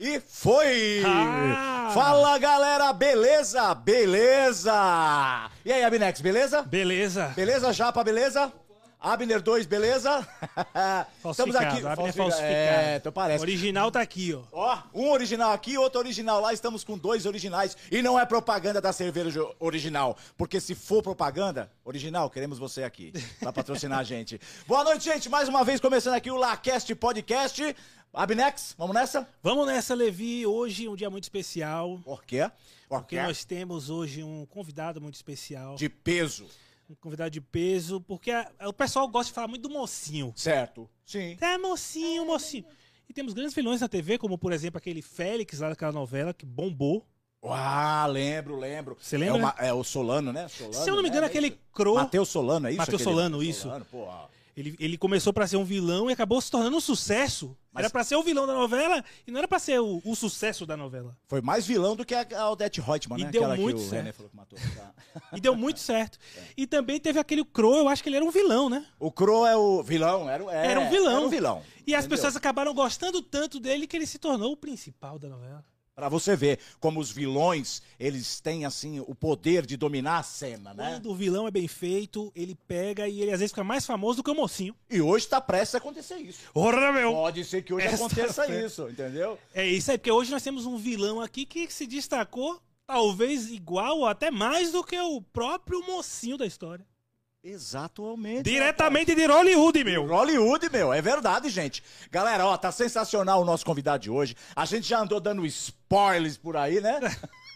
E foi! Ah! Fala galera, beleza? Beleza! E aí, Abinex, beleza? Beleza. Beleza, Japa, beleza? Abner 2, beleza? Estamos aqui. Abner é Falsifica- falsificado. É, então O parece. original tá aqui, ó. Ó, um original aqui, outro original lá. Estamos com dois originais. E não é propaganda da cerveja original. Porque se for propaganda original, queremos você aqui. Pra patrocinar a gente. Boa noite, gente. Mais uma vez começando aqui o Lacast Podcast. Abnex, vamos nessa? Vamos nessa, Levi. Hoje é um dia muito especial. Por quê? Por Porque quê? nós temos hoje um convidado muito especial. De peso. Um convidado de peso. Porque a- o pessoal gosta de falar muito do mocinho. Certo. Sim. É, mocinho, mocinho. E temos grandes vilões na TV, como por exemplo aquele Félix lá daquela novela que bombou. Ah, lembro, lembro. Você lembra? É, uma- é o Solano, né? Solano, Se eu não me engano, né? aquele isso? Cro. Matheus Solano, é isso? Matheus Solano, isso. Solano, pô, ó. Ele, ele começou pra ser um vilão e acabou se tornando um sucesso. Mas- Era pra ser o vilão da novela e não era pra ser o, o sucesso da novela. Foi mais vilão do que a a Odete Reutemann, E né? deu Aquela muito certo. Tá. E deu muito certo. E também teve aquele Crow, eu acho que ele era um vilão, né? O Cro é o vilão, era, é, Era um vilão. Era um vilão. E as entendeu? pessoas acabaram gostando tanto dele que ele se tornou o principal da novela. Pra você ver como os vilões, eles têm, assim, o poder de dominar a cena, né? Quando o vilão é bem feito, ele pega e ele às vezes fica mais famoso do que o mocinho. E hoje tá prestes a acontecer isso. Ora, meu! Pode ser que hoje Essa aconteça fé. isso, entendeu? É isso aí, porque hoje nós temos um vilão aqui que se destacou, talvez igual ou até mais do que o próprio mocinho da história. Exatamente. Diretamente de Hollywood, meu! Hollywood, meu, é verdade, gente. Galera, ó, tá sensacional o nosso convidado de hoje. A gente já andou dando spoilers por aí, né?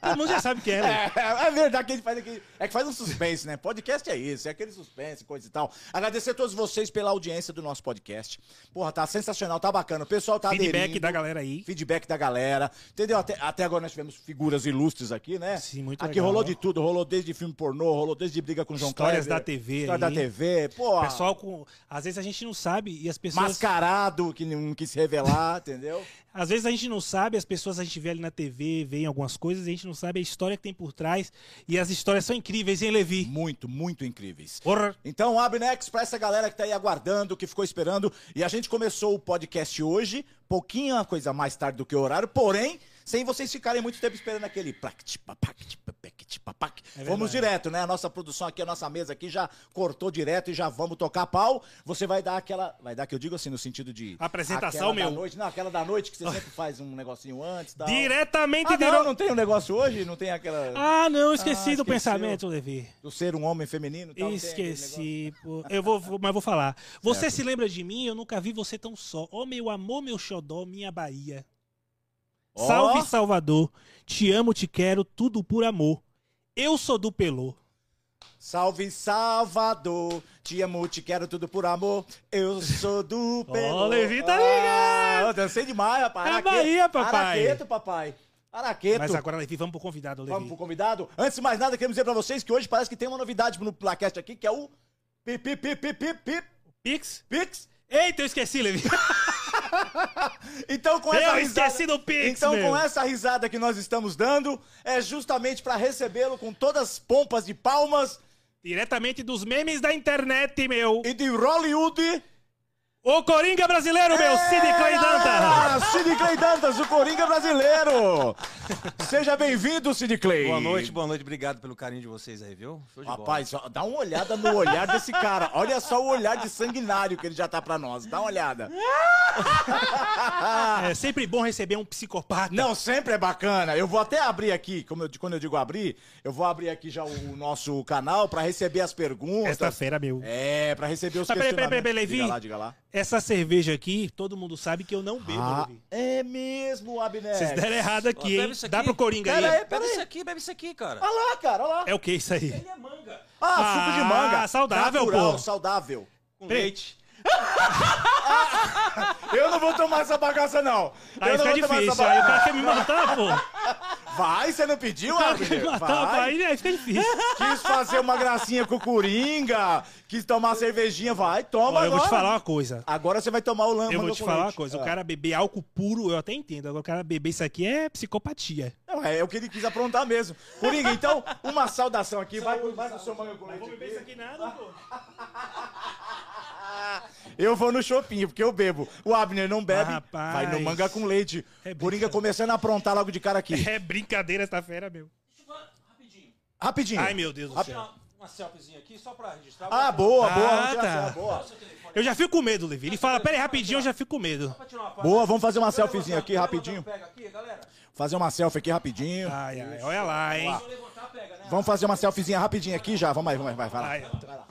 Todo mundo já sabe quem é, né? É, é verdade que a gente faz aqui. É que faz um suspense, né? Podcast é isso, é aquele suspense, coisa e tal. Agradecer a todos vocês pela audiência do nosso podcast. Porra, tá sensacional, tá bacana. O pessoal tá Feedback aderindo. da galera aí. Feedback da galera, entendeu? Até, até agora nós tivemos figuras ilustres aqui, né? Sim, muito Aqui legal. rolou de tudo, rolou desde filme pornô, rolou desde briga com o João Histórias Kleber, da TV História aí. da TV, pô. O pessoal com. Às vezes a gente não sabe e as pessoas. Mascarado, que não quis revelar, entendeu? Às vezes a gente não sabe, as pessoas a gente vê ali na TV, vê algumas coisas, a gente não sabe a história que tem por trás. E as histórias são incríveis, hein, Levi? Muito, muito incríveis. Porra! Então, Abnex, pra essa galera que tá aí aguardando, que ficou esperando. E a gente começou o podcast hoje, pouquinho coisa mais tarde do que o horário, porém, sem vocês ficarem muito tempo esperando aquele plact, papact, papact, papac. É Vamos direto, né? A nossa produção aqui, a nossa mesa aqui já cortou direto e já vamos tocar pau. Você vai dar aquela. Vai dar que eu digo assim, no sentido de. Apresentação, meu. Da noite, não, aquela da noite que você sempre faz um negocinho antes tal. Diretamente Ah, não, não tem um negócio hoje? Não tem aquela. Ah, não, esqueci Ah, do pensamento, Levi. Do ser um homem feminino tal. Esqueci. pô. Eu vou, mas vou falar. Você se lembra de mim? Eu nunca vi você tão só. Ó, meu amor, meu xodó, minha Bahia. Salve Salvador. Te amo, te quero, tudo por amor. Eu sou do Pelô. Salve Salvador, te amo, te quero tudo por amor. Eu sou do Pelô. Levi tá Ah, ligado. eu dancei demais, rapaz. É Araqueto, Bahia, papai. Araqueto, papai. Araqueto. Mas agora, Levi, vamos pro convidado, Levi. Vamos pro convidado. Antes de mais nada, queremos dizer pra vocês que hoje parece que tem uma novidade no Placast aqui, que é o Pip, Pip, Pip, Pip, Pip, Pix? Pix. Eita, eu esqueci, Levi. Então, com essa Eu risada... esqueci do Pix, Então, meu. com essa risada que nós estamos dando, é justamente pra recebê-lo com todas as pompas de palmas Diretamente dos memes da internet, meu. e de Hollywood... O Coringa brasileiro, meu. Cid Clay Dantas. Ah, Sid Clay Dantas, o Coringa brasileiro. Seja bem-vindo, Sid Clay. Boa noite, boa noite. Obrigado pelo carinho de vocês aí, viu? Show de bola. Rapaz, ó, dá uma olhada no olhar desse cara. Olha só o olhar de sanguinário que ele já tá pra nós. Dá uma olhada. É sempre bom receber um psicopata. Não, sempre é bacana. Eu vou até abrir aqui, como eu, quando eu digo abrir, eu vou abrir aqui já o, nosso canal pra receber as perguntas. Esta-feira, meu. É, pra receber os Mas peraí, peraí, questionamentos. peraí, Levi. Diga lá, diga lá. Essa cerveja aqui, todo mundo sabe que eu não bebo, Ah, Levi. é mesmo, Abner. Vocês deram errado aqui, hein? isso Dá aqui. pro Coringa Pera aí. aí. Bebe isso aqui, bebe isso aqui, cara. Olha lá, cara, olha lá. É o que isso aí? Ele é manga. Ah, suco de Ah, manga. saudável, Natural, pô. saudável. Com leite. Eu não vou tomar essa bagaça, não. Aí eu não fica vou tomar difícil. essa Aí o bagaça. cara quer me matar, pô. Vai, você não pediu, cara quer Abner? me matar, pô. Vai. Aí, aí fica difícil. Quis fazer uma gracinha com o Coringa, quis tomar cervejinha, vai, toma Ó, eu vou te agora. falar uma coisa. Agora você vai tomar o lama Eu vou te falar uma coisa. O Ah. cara beber álcool puro, eu até entendo. Agora o cara beber isso aqui é psicopatia. Não, é o que ele quis aprontar mesmo. Coringa, então, uma saudação aqui, vai, vai com o seu manga com leite. aqui nada, pô. Eu vou no shopping, porque eu bebo. O Abner não bebe, Ah, rapaz. vai no manga com leite. É Coringa começando a aprontar logo de cara aqui. É brincadeira essa fera, meu. Rapidinho. Rapidinho. Ai, meu Deus do céu. Uma, uma selfiezinha aqui só pra registrar. Ah, boa, boa. Ah, vamos tá. boa. Eu já fico com medo, Levi. Ele fala, pera aí, rapidinho, eu já fico com medo. Boa, vamos fazer uma selfiezinha aqui, rapidinho. Fazer uma selfie aqui rapidinho. Ai, ai, olha lá, hein. Né? Vamos fazer uma selfiezinha rapidinho aqui já. Vamos aí, vamos aí, vai, vai lá. Ai,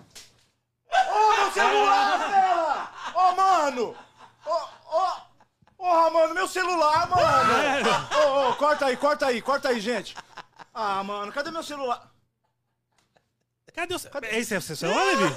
Ô, meu celular, Marcela! Ô, mano! Ô, ô! Porra, mano, meu celular, mano! Ô, ô, corta aí, corta aí, corta aí, gente. Ah, mano, cadê meu celular? Cadê o... Esse é o seu celular, Levi?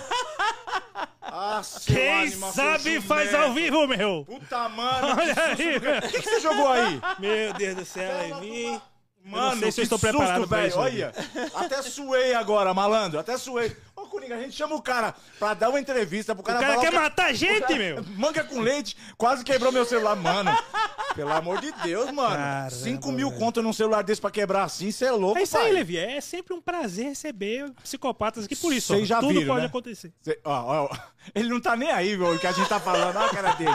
Ah, seu Quem animal, sabe faz ao vivo, meu. Puta, mano, Olha aí. O que, que você jogou aí? Meu Deus do céu, Levi. Mano, não sei se eu estou preparado susto, pra velho. Olha, até suei agora, malandro, até suei. Coringa, a gente chama o cara pra dar uma entrevista pro cara O cara falar quer que- matar a gente, cara- meu. Manga com leite, quase quebrou meu celular, mano. Pelo amor de Deus, mano. Caramba, 5 mil velho. conto num celular desse pra quebrar assim, você é louco, É isso aí, pai. Levi. É sempre um prazer receber psicopatas aqui. Por isso, ó, Vocês já tudo viram, pode né? acontecer. Cê- ó, ó, ele não tá nem aí, velho, o que a gente tá falando, olha a cara dele.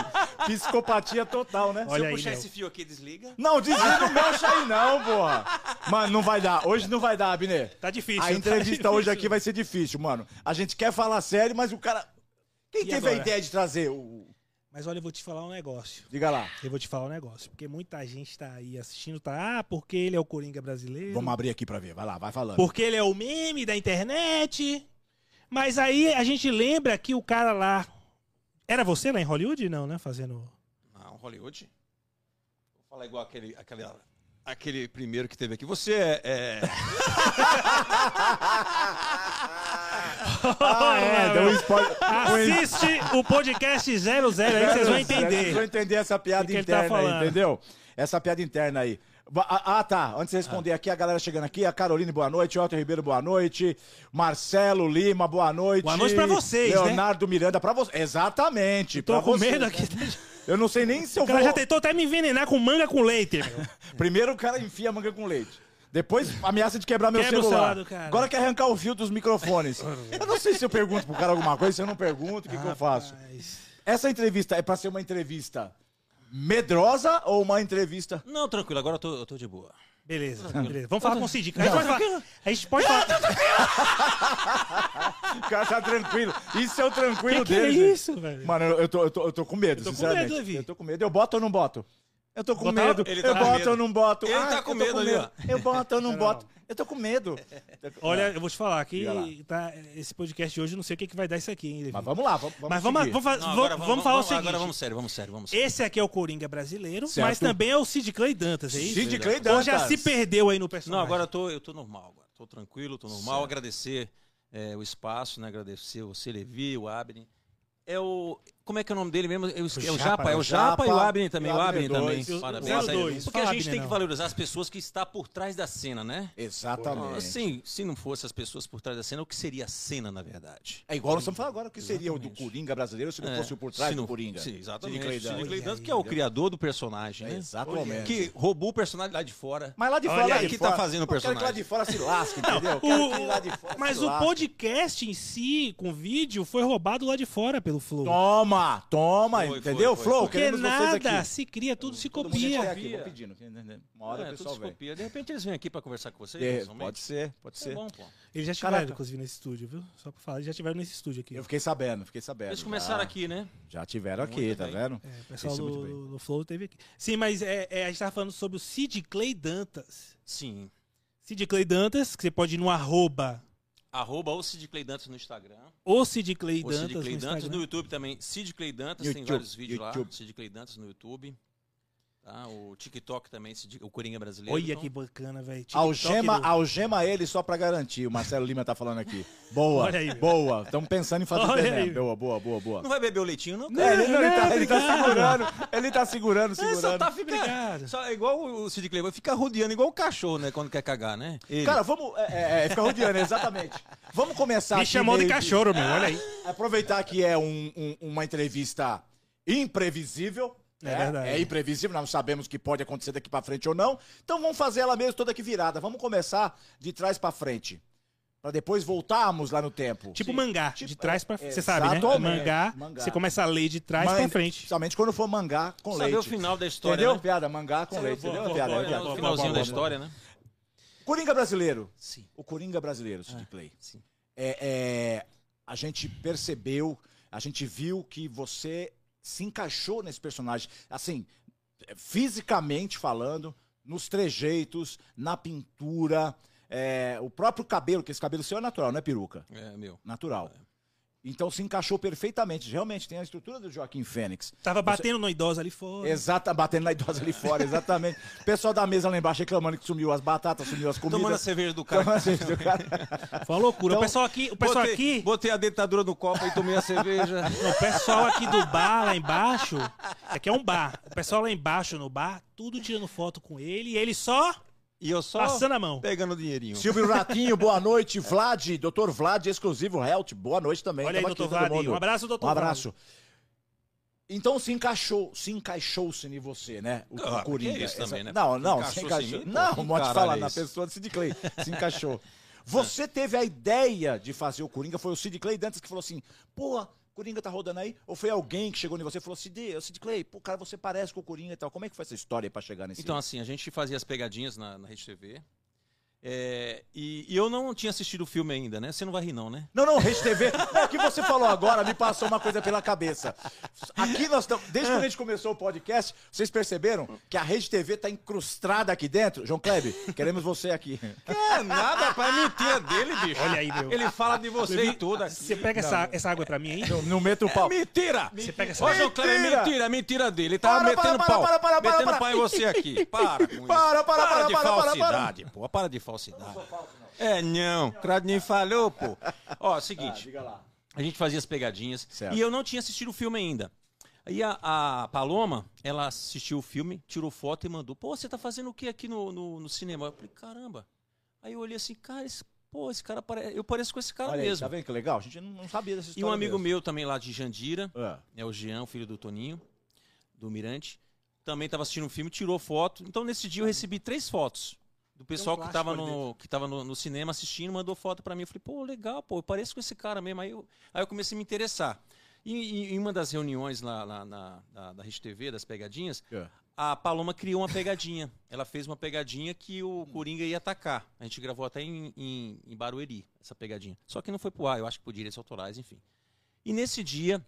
Psicopatia total, né? Olha Se eu aí, puxar meu. esse fio aqui, desliga. Não, desliga, não mexe aí não, porra. Mano, não vai dar. Hoje não vai dar, Abner. Tá difícil. A tá entrevista difícil. hoje aqui vai ser difícil, mano. A gente quer falar sério, mas o cara. Quem E teve a agora? ideia de trazer o. Mas olha, eu vou te falar um negócio. Diga lá. Eu vou te falar um negócio. Porque muita gente tá aí assistindo, tá? Ah, porque ele é o Coringa brasileiro. Vamos abrir aqui pra ver. Vai lá, vai falando. Porque ele é o meme da internet. Mas aí a gente lembra que o cara lá. Era você lá em Hollywood? Não, né? Fazendo. Não, Hollywood. Vou falar igual aquele, aquele, aquele primeiro que teve aqui. Você é. é- Ah, é, deu um spoiler. Assiste o podcast 00 aí vocês vão entender. Vocês vão entender essa piada que tá interna aí, falando. entendeu? Essa piada interna aí. Ah, ah, tá. Antes de responder aqui, a galera chegando aqui. A Caroline, boa noite. Otto Ribeiro, boa noite. Marcelo Lima, boa noite. Boa noite pra vocês, né? Leonardo Miranda, pra você. Exatamente. Tô pra com vocês, medo né? aqui. Eu não sei nem se eu O cara vou... já tentou até me envenenar com manga com leite. Primeiro o cara enfia manga com leite. Depois ameaça de quebrar meu Quebra celular. celular. Agora quer arrancar o fio dos microfones. eu não sei se eu pergunto pro cara alguma coisa, se eu não pergunto, o que, que eu faço? Rapaz. Essa entrevista é pra ser uma entrevista medrosa ou uma entrevista. Não, tranquilo, agora eu tô, eu tô de boa. Beleza, beleza. Vamos falar com o Cid. A gente pode falar. A gente pode falar. O cara tá tranquilo. Isso é o tranquilo Que que é dele. gente. isso, velho? Mano, eu, eu tô, eu, tô, eu tô com medo, Eu tô com sinceramente. medo, Levi. Eu tô com medo. Eu boto ou não boto? Eu tô com Botar- medo. ele tá eu com boto medo. ou não boto? Ele Ah, tá eu com tô medo ali, ó. Eu boto ou não boto? Eu tô com medo. Olha, eu vou te falar que tá, esse podcast de hoje, eu não sei o que, que vai dar isso aqui, hein, Levi. Mas vamos lá, vamos, vamos Mas vamos, vamos, Não, vamos, agora vamos falar o seguinte. Agora vamos sério, vamos sério, vamos sério. Esse aqui é o Coringa brasileiro, Certo. mas também é o Sid Clay Dantas, é isso? Sid Clay Ou Dantas. já se perdeu aí no Não, personagem? agora eu tô, eu tô normal, agora. Tô tranquilo, tô normal. Agradecer é, o espaço, né? Agradecer você, Levi, o Abner. É o. Como é que é o nome dele mesmo? É o, é o Japa, Japa, é é o Japa, e o Abner também. o O Abner também. Eu- Parabéns. dois. Porque a gente tem que não. valorizar as pessoas que estão por trás da cena, né? Exatamente. Assim, se não fosse as pessoas por trás da cena, o que seria a cena, na verdade? É igual nós estamos falando agora, o que seria o do Exatamente. Coringa brasileiro se não É, fosse o por trás se do não- Coringa? Sim, exatamente. Sidney Olha que é o olha. criador do personagem, né? Exatamente. Que roubou o personagem lá de fora. Mas lá de Olha fora, de que tá fazendo o eu quero que lá personagem. de fora se lasque, entendeu? Eu quero que lá de fora Mas o lasque. podcast em si, com vídeo, foi roubado lá de fora pelo Flow. Toma, toma, Foi, entendeu? foi, foi, Flow. Porque queremos vocês nada aqui. se cria, tudo se Todo mundo copia. quer aqui, Copia. vou pedindo. Uma hora É, tudo pessoal se vem. copia. De repente eles vêm aqui pra conversar com vocês, É, pessoalmente. pode ser, pode Isso é ser. bom, pô. Eles já estiveram, Caraca. inclusive, nesse estúdio, viu? Só pra falar, eles já estiveram nesse estúdio aqui. Eu fiquei sabendo, fiquei sabendo. Eles começaram já, aqui, né? Já tiveram aqui, Muito tá bem. vendo? É, o pessoal Isso é muito do, do Flow teve aqui. Sim, mas é, é, a gente tava falando sobre o Sid Clay Dantas. Sim. Sid Clay Dantas, que você pode ir no arroba Arroba o Sid Clay Dantas no Instagram. ou Sid Clay O Dantas Sid Clay no Dantas Instagram. no YouTube também. Sid Clay Dantas, tem YouTube, vários vídeos YouTube. lá. Sid Clay Dantas no YouTube. Tá? O TikTok também, o Coringa brasileiro. Olha então- que bacana, velho. Algema, TikTok do- algema ele só pra garantir. O Marcelo Lima tá falando aqui. Boa, Olha aí, boa. Estamos pensando em fazer Olha aí. Boa, boa, boa, boa. Não vai beber o leitinho, não? É, ele, não, ele, tá, não, ele tá segurando. Ele tá segurando, É, só segurando. tá fica, Obrigado. só, é igual o Sid Clay, fica rodeando igual o cachorro, né? Quando quer cagar, né? Ele. Cara, vamos. É, é, é, fica rodeando, exatamente. Vamos começar Me chamou de cachorro, meu. Olha aí. Aproveitar que é um- um- uma entrevista imprevisível. É verdade. É imprevisível, nós não sabemos o que pode acontecer daqui pra frente ou não. Então vamos fazer ela mesmo toda aqui virada. Vamos começar de trás pra frente. Pra depois voltarmos lá no tempo. Tipo mangá, Tipo, de trás pra é, frente. Você sabe, né? Mangá, mangá. você começa a ler de trás pra frente. Principalmente quando for mangá com Saber leite. o final da história, Entendeu? né? Piada, mangá com Sabe, leite. Entendeu? Piada, piada. Boa, finalzinho da história, né? Coringa brasileiro. Sim. O Coringa brasileiro, Sid Clay. sim. É, é, a gente percebeu, a gente viu que você se encaixou nesse personagem. Assim, fisicamente falando, nos trejeitos, na pintura, é, o próprio cabelo, que esse cabelo seu é natural, não é peruca. É, meu. Natural. Então se encaixou perfeitamente. Realmente tem a estrutura do Joaquim Fênix. Tava batendo no idosa ali fora. Exata, batendo na idosa ali fora, exatamente. O pessoal da mesa lá embaixo reclamando que sumiu as batatas, sumiu as Tomando a comidas. cerveja do cara. Tomando a cerveja do cara. Foi uma loucura. Então, o pessoal aqui, o pessoal botei, aqui, Botei a dentadura no copo e tomei a cerveja. o pessoal aqui do bar lá embaixo, isso aqui é um bar. O pessoal lá embaixo no bar, tudo tirando foto com ele e ele só E eu só passando a mão. pegando o dinheirinho. Silvio Ratinho, boa noite. Vlad, Dr. Vlad, exclusivo Health, boa noite também. Olha aí, Tamo doutor Vlad. mundo. Um abraço, doutor Um abraço. Então se encaixou, se encaixou-se em você, né? O, Claro, o Coringa. é isso também, né? Não, não, se encaixou. mim? Pô, Não, pode caralho falar é na pessoa do Sid Clay. Se encaixou. Você teve a ideia de fazer o Coringa, foi o Sid Clay Dantas que falou assim, pô, Coringa tá rodando aí? Ou foi alguém que chegou em você e falou, Sid, Sid Clay, pô, cara, você parece com o Coringa e tal. Como é que foi essa história pra chegar nesse... Então, assim, a gente fazia as pegadinhas na, na Rede TV. É, e, e eu não tinha assistido o filme ainda, né? Você não vai rir, não, né? Não, não, Rede TV. É, o que você falou agora me passou uma coisa pela cabeça. Aqui nós estamos. Desde quando a gente começou o podcast, vocês perceberam que a Rede TV tá incrustada aqui dentro? João Kleber, queremos você aqui. É nada, rapaz, é mentira dele, bicho. Olha aí, meu. Ele fala de você e tudo aqui. Você pega essa, essa água pra mim aí? Não, não meto o pau. Mentira! Você pega essa Ô, João Kleber, é Mentira! mentira, é mentira dele. Ele tava Para, metendo para, pau. para, para, para, metendo para. pau em você aqui. Para com isso. Para, para, para, de para, para, falsidade, pô. Para de falsidade. É, não. Cradinho falou, pô. Ó, seguinte. Diga lá. A gente fazia as pegadinhas. Certo. E eu não tinha assistido o filme ainda. Aí a, a Paloma, ela assistiu o filme, tirou foto e mandou. Pô, você tá fazendo o que aqui no, no, no cinema? Eu falei, caramba. Aí eu olhei assim, cara, esse, pô, esse cara parece. Eu pareço com esse cara Olha aí, mesmo. tá vendo que legal? A gente não, não sabia dessa e história. um amigo mesmo. meu também lá de Jandira, É. é o Jean, o filho do Toninho, do Mirante, também estava assistindo um filme, tirou foto. Então nesse dia eu recebi três fotos do pessoal que estava no, que tava no, no cinema assistindo, mandou foto para mim. Eu falei, pô, legal, pô, eu pareço com esse cara mesmo. Aí eu, aí eu comecei a me interessar. E, em uma das reuniões lá, lá na, na, da Rede TV, das pegadinhas, É. a Paloma criou uma pegadinha. Ela fez uma pegadinha que o Coringa ia atacar. A gente gravou até em, em, em Barueri, essa pegadinha. Só que não foi pro ar, eu acho que por direitos autorais, enfim. E nesse dia,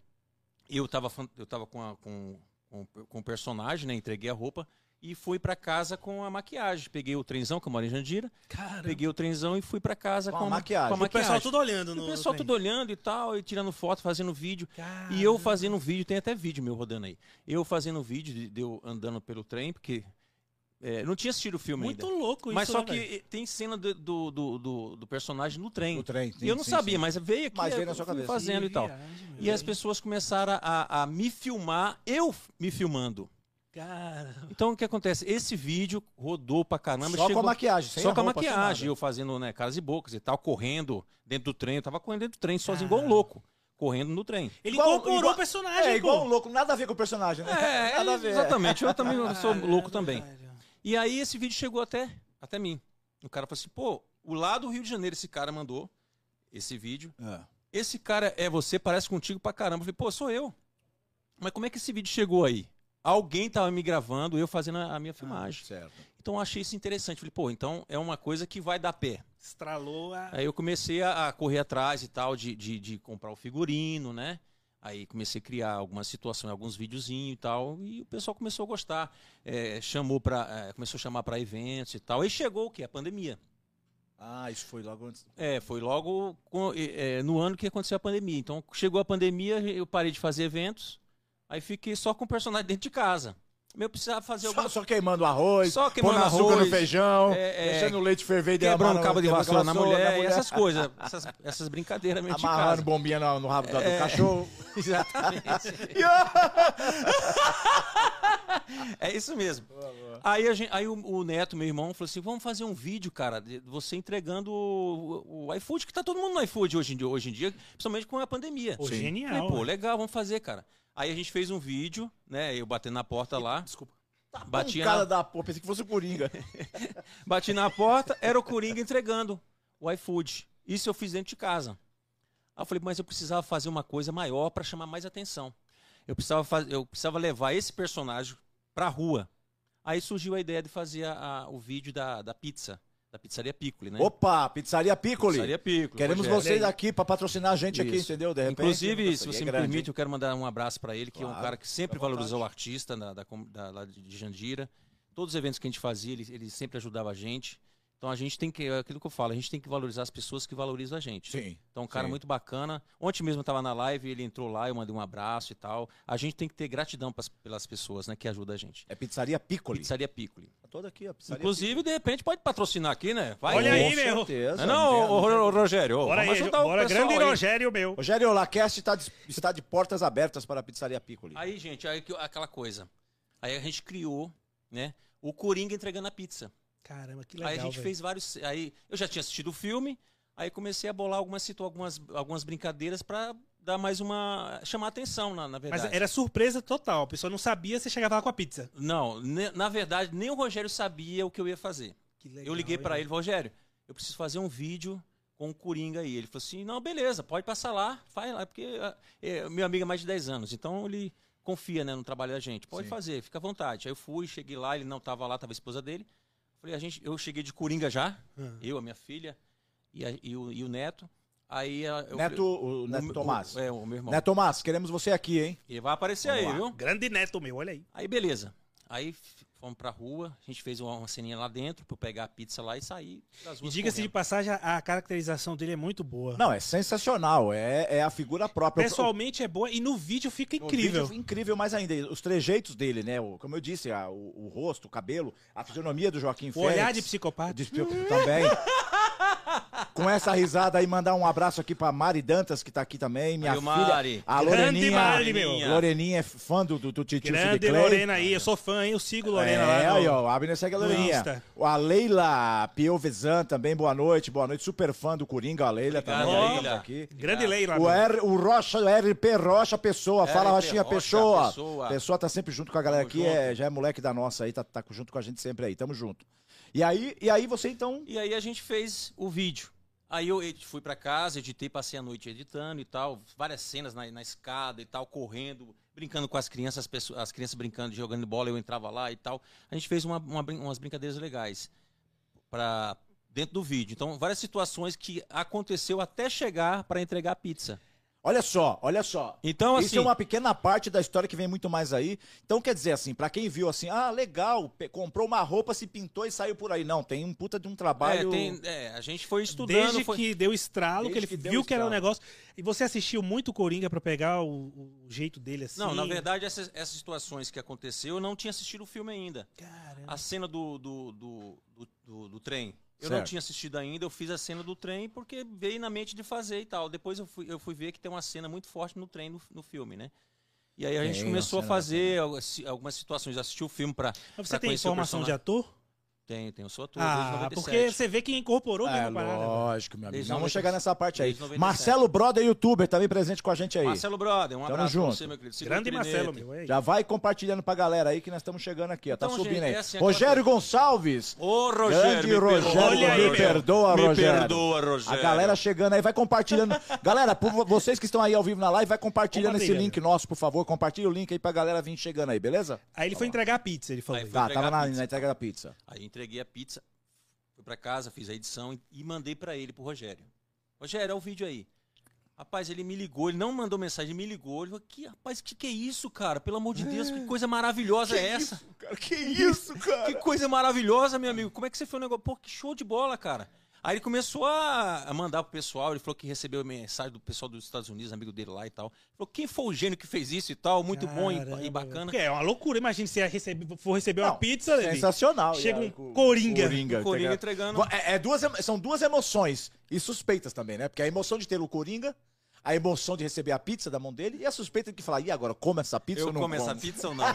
eu tava, fan- eu tava com, a- com, com, com o personagem, né? Entreguei a roupa e fui pra casa com a maquiagem. Peguei o trenzão, que eu moro em Jandira. Cara, Peguei o trenzão e fui pra casa Com com, a a ma- maquiagem. Com a o pessoal maquiagem. tudo olhando no O pessoal tudo olhando e tal, e tirando foto, fazendo vídeo. E Caramba. eu fazendo vídeo, tem até vídeo meu rodando aí. Eu fazendo vídeo de, de eu andando pelo trem, porque é, não tinha assistido o filme Muito ainda. louco isso, Mas só né, que velho? tem cena do, do, do, do- do personagem no trem. No trem, E eu não sim, sabia, sim. mas veio aqui. Mas veio eu na sua cabeça. Fazendo Que e tal. viagem, E as pessoas começaram a, a me filmar, eu me filmando. Cara, Então o que acontece? Esse vídeo rodou pra caramba. Só chegou... com a maquiagem, sem Só a com a maquiagem, eu fazendo né, caras e bocas e tal, correndo dentro do trem. Eu tava correndo dentro do trem, sozinho, igual um louco. Correndo no trem. ele Igual- incorporou igual- o personagem, É, igual um louco, nada a ver com o personagem, né? É, nada a ver. exatamente. Eu também sou louco também. E aí esse vídeo chegou até, até mim. O cara falou assim, pô, o lá do Rio de Janeiro esse cara mandou esse vídeo. É. Esse cara é você, parece contigo pra caramba. Eu falei, pô, sou eu. Mas como é que esse vídeo chegou aí? Alguém tava me gravando, eu fazendo a a minha filmagem. Certo. Então eu achei isso interessante. Falei, pô, então é uma coisa que vai dar pé. Estralou a... Aí eu comecei a, a correr atrás e tal, de, de, de comprar o figurino, né? Aí comecei a criar algumas situações, alguns videozinhos e tal, e o pessoal começou a gostar. É, chamou para, começou a chamar para eventos e tal. Aí chegou o quê? A pandemia. Ah, isso foi logo antes. É, foi logo com- é, no ano que aconteceu a pandemia. Então chegou a pandemia, eu parei de fazer eventos, aí fiquei só com o personagem dentro de casa. Eu precisava fazer Só, algumas só queimando arroz, Só pondo queimando açúcar arroz, no feijão, é, é, deixando o leite ferver e quebrando cabo de vassoura na mulher, na e essas coisas, essas, essas brincadeiras mesmo de Amarrando bombinha no, no rabo do- do É. cachorro. Exatamente. É isso mesmo. Aí, a gente- aí o, o Neto, meu irmão, falou assim: vamos fazer um vídeo, cara, de você entregando o, o iFood, que tá todo mundo no iFood hoje em dia, hoje em dia principalmente com a pandemia. Pô, genial. Falei, pô, velho. legal, vamos fazer, cara. Aí a gente fez um vídeo, né? Eu batendo na porta lá. Desculpa. Bati Um cara na, da porra, pensei que fosse o Coringa. bati na porta, era o Coringa entregando o iFood. Isso eu fiz dentro de casa. Aí eu falei, mas eu precisava fazer uma coisa maior para chamar mais atenção. Eu precisava, faz... eu precisava levar esse personagem pra rua. Aí surgiu a ideia de fazer a- a- o vídeo da, da pizza, da pizzaria Piccoli, né? Opa, Pizzaria Piccoli. Pizzaria Piccoli. Queremos Rogério. vocês aqui pra patrocinar a gente aqui, Isso. entendeu? De repente. Inclusive, se aí você é me grande, permite, hein? eu quero mandar um abraço para ele, que é um Claro, cara que sempre valorizou o artista da, da, da- lá de Jandira. Todos os eventos que a gente fazia, ele, ele sempre ajudava a gente. Então a gente tem que, é aquilo que eu falo, a gente tem que valorizar as pessoas que valorizam a gente. Sim. Então, um cara sim. muito bacana. Ontem mesmo eu estava na live, ele entrou lá, eu mandei um abraço e tal. A gente tem que ter gratidão pras- pelas pessoas, né, que ajudam a gente. É Pizzaria Piccoli. Pizzaria Piccoli. Tá Toda aqui, ó. Pizzaria Inclusive, de repente, pode patrocinar aqui, né? Vai. Olha Com aí, meu. certeza. Não, não, ô, Rogério. Bora vamos aí, ajudar o bora, pessoal grande aí. Rogério meu. Rogério, o Lacast tá de- está de portas abertas para a Pizzaria Piccoli. Aí, gente, aí que- aquela coisa. Aí a gente criou, né? O Coringa entregando a pizza. Caramba, que legal, aí a gente velho. fez vários. Aí eu já tinha assistido o filme, aí comecei a bolar algumas, situ- algumas, algumas brincadeiras pra dar mais uma. chamar atenção, na, na verdade. Mas era surpresa total. A pessoa não sabia, você chegava lá com a pizza. Não, ne- na verdade, nem o Rogério sabia o que eu ia fazer. Que legal, eu liguei velho? ele, Rogério, eu preciso fazer um vídeo com o Coringa aí. Ele falou assim: não, beleza, pode passar lá, faz lá, porque é, meu amigo é mais de 10 anos, então ele confia né, no trabalho da gente. Pode Sim. fazer, fica à vontade. Aí eu fui, cheguei lá, ele não tava lá, tava a esposa dele. Falei, a gente, eu cheguei de Coringa já, Ah. eu, a minha filha e, a- e o, e o neto. Aí ah, eu Neto, o o- Neto o- Tomás. é, o meu irmão. Neto Tomás, queremos você aqui, hein? Ele vai aparecer Vamos aí, lá. viu? Grande neto meu, olha aí. Aí beleza. Aí fomos pra rua, a gente fez uma, uma ceninha lá dentro pra eu pegar a pizza lá e sair das E diga-se de passagem, a a caracterização dele é muito boa. Não, é sensacional. É, é a figura própria. Pessoalmente é boa e no vídeo fica O incrível. vídeo incrível mais ainda. Os trejeitos dele, né? O- como eu disse, a- o, o rosto, o cabelo, a fisionomia do Joaquim O Félix. olhar de psicopata. De também. Com essa risada aí, mandar um abraço aqui pra Mari Dantas, que tá aqui também. Minha Aí, o filha. Mari. A Grande Loreninha. Mari, meu. Loreninha é fã do, do, do Titio Grande Clay. Lorena aí, eu sou fã, hein? Eu sigo Lorena é, lá. aí, no- ó, o Abner segue a Loreninha. Insta. A Leila Piovesan também, boa noite, boa noite. Super fã do Coringa, a Leila Obrigado, também. aí, Leila. estamos aqui. Grande Leila. O, meu. R, o Rocha, o RP Rocha Pessoa. Fala, RP Rochinha Rocha Pessoa. Pessoa. Pessoa tá sempre junto com a galera Tamo aqui, junto. é, já é moleque da nossa aí, tá, tá junto com a gente sempre aí. Tamo junto. E aí, e aí você então. E aí a gente fez o vídeo. Aí eu fui pra casa, editei, passei a noite editando e tal, várias cenas na, na escada e tal, correndo, brincando com as crianças, as, pessoas, as crianças brincando, jogando bola, eu entrava lá e tal. A gente fez uma, uma umas brincadeiras legais para dentro do vídeo. Então, várias situações que aconteceu até chegar para entregar a pizza. Olha só, olha só. Então, Isso assim, é uma pequena parte da história que vem muito mais aí. Então, quer dizer assim, pra quem viu assim, ah, legal, comprou uma roupa, se pintou e saiu por aí. Não, tem um puta de um é, trabalho. tem- é, a gente foi estudando. Desde foi- que deu estralo, Desde que ele que viu que era um negócio. E você assistiu muito Coringa pra pegar o, o jeito dele assim? Não, na verdade, essas, essas situações que aconteceu, eu não tinha assistido o filme ainda. Caramba. A cena do, do, do, do, do- do trem. Eu Certo. não tinha assistido ainda, eu fiz a cena do trem porque veio na mente de fazer e tal. Depois eu fui, eu fui ver que tem uma cena muito forte no trem no, no filme, né? E aí a gente Tem começou a fazer algumas, situações. Assistiu o filme pra. Mas você pra tem conhecer o informação de ator? Tem, tem, eu sou ator Ah, 97. porque você vê que incorporou É, mesmo a parada. lógico, meu amigo. Desde Não, vamos 97. chegar nessa parte aí. Desde 97. Marcelo Brother, youtuber, também presente com a gente aí. Marcelo Brother, um Tamo abraço junto. pra você, meu querido. Segura Grande. Marcelo, meu. Já vai compartilhando pra galera aí que nós estamos chegando aqui, ó. Tá Então, subindo gente, aí. é assim, aquela Rogério Gonçalves. Ô, Grande Rogério, me Rogério, perdoa, Olha aí, me meu. perdoa, Me Rogério. perdoa, Rogério. A galera chegando aí, vai compartilhando. galera, por vocês que estão aí ao vivo na live, vai compartilhando esse link nosso, por favor. Compartilha o link aí pra galera vir chegando aí, beleza? Aí ele foi entregar a pizza, ele falou. Tá, tava na entrega da pizza. Aí entreguei a pizza, fui pra casa, fiz a edição e, mandei pra ele, pro Rogério. Rogério, é o vídeo aí. Rapaz, ele me ligou, ele não mandou mensagem, ele me ligou. Ele falou, que, rapaz, que que é isso, cara? Pelo amor de Deus, que coisa maravilhosa é essa? Cara, que isso, cara? Que coisa maravilhosa, meu amigo. Como é que você foi um negócio? Pô, que show de bola, cara. Aí ele começou a, mandar pro pessoal, ele falou que recebeu mensagem do pessoal dos Estados Unidos, amigo dele lá e tal. Ele falou, quem foi o gênio que fez isso e tal? Muito bom e- Caramba, e, bacana. Porque é uma loucura. Imagina se você receber- for receber uma Não, pizza, Levi. Sensacional. Chega E um Coringa. Coringa, Coringa tá entregando. É, é duas, são duas emoções. E suspeitas também, né? Porque a emoção de ter o Coringa, a emoção de receber a pizza da mão dele e a suspeita de que falar, e agora, como essa pizza Eu ou não como essa como? pizza ou não?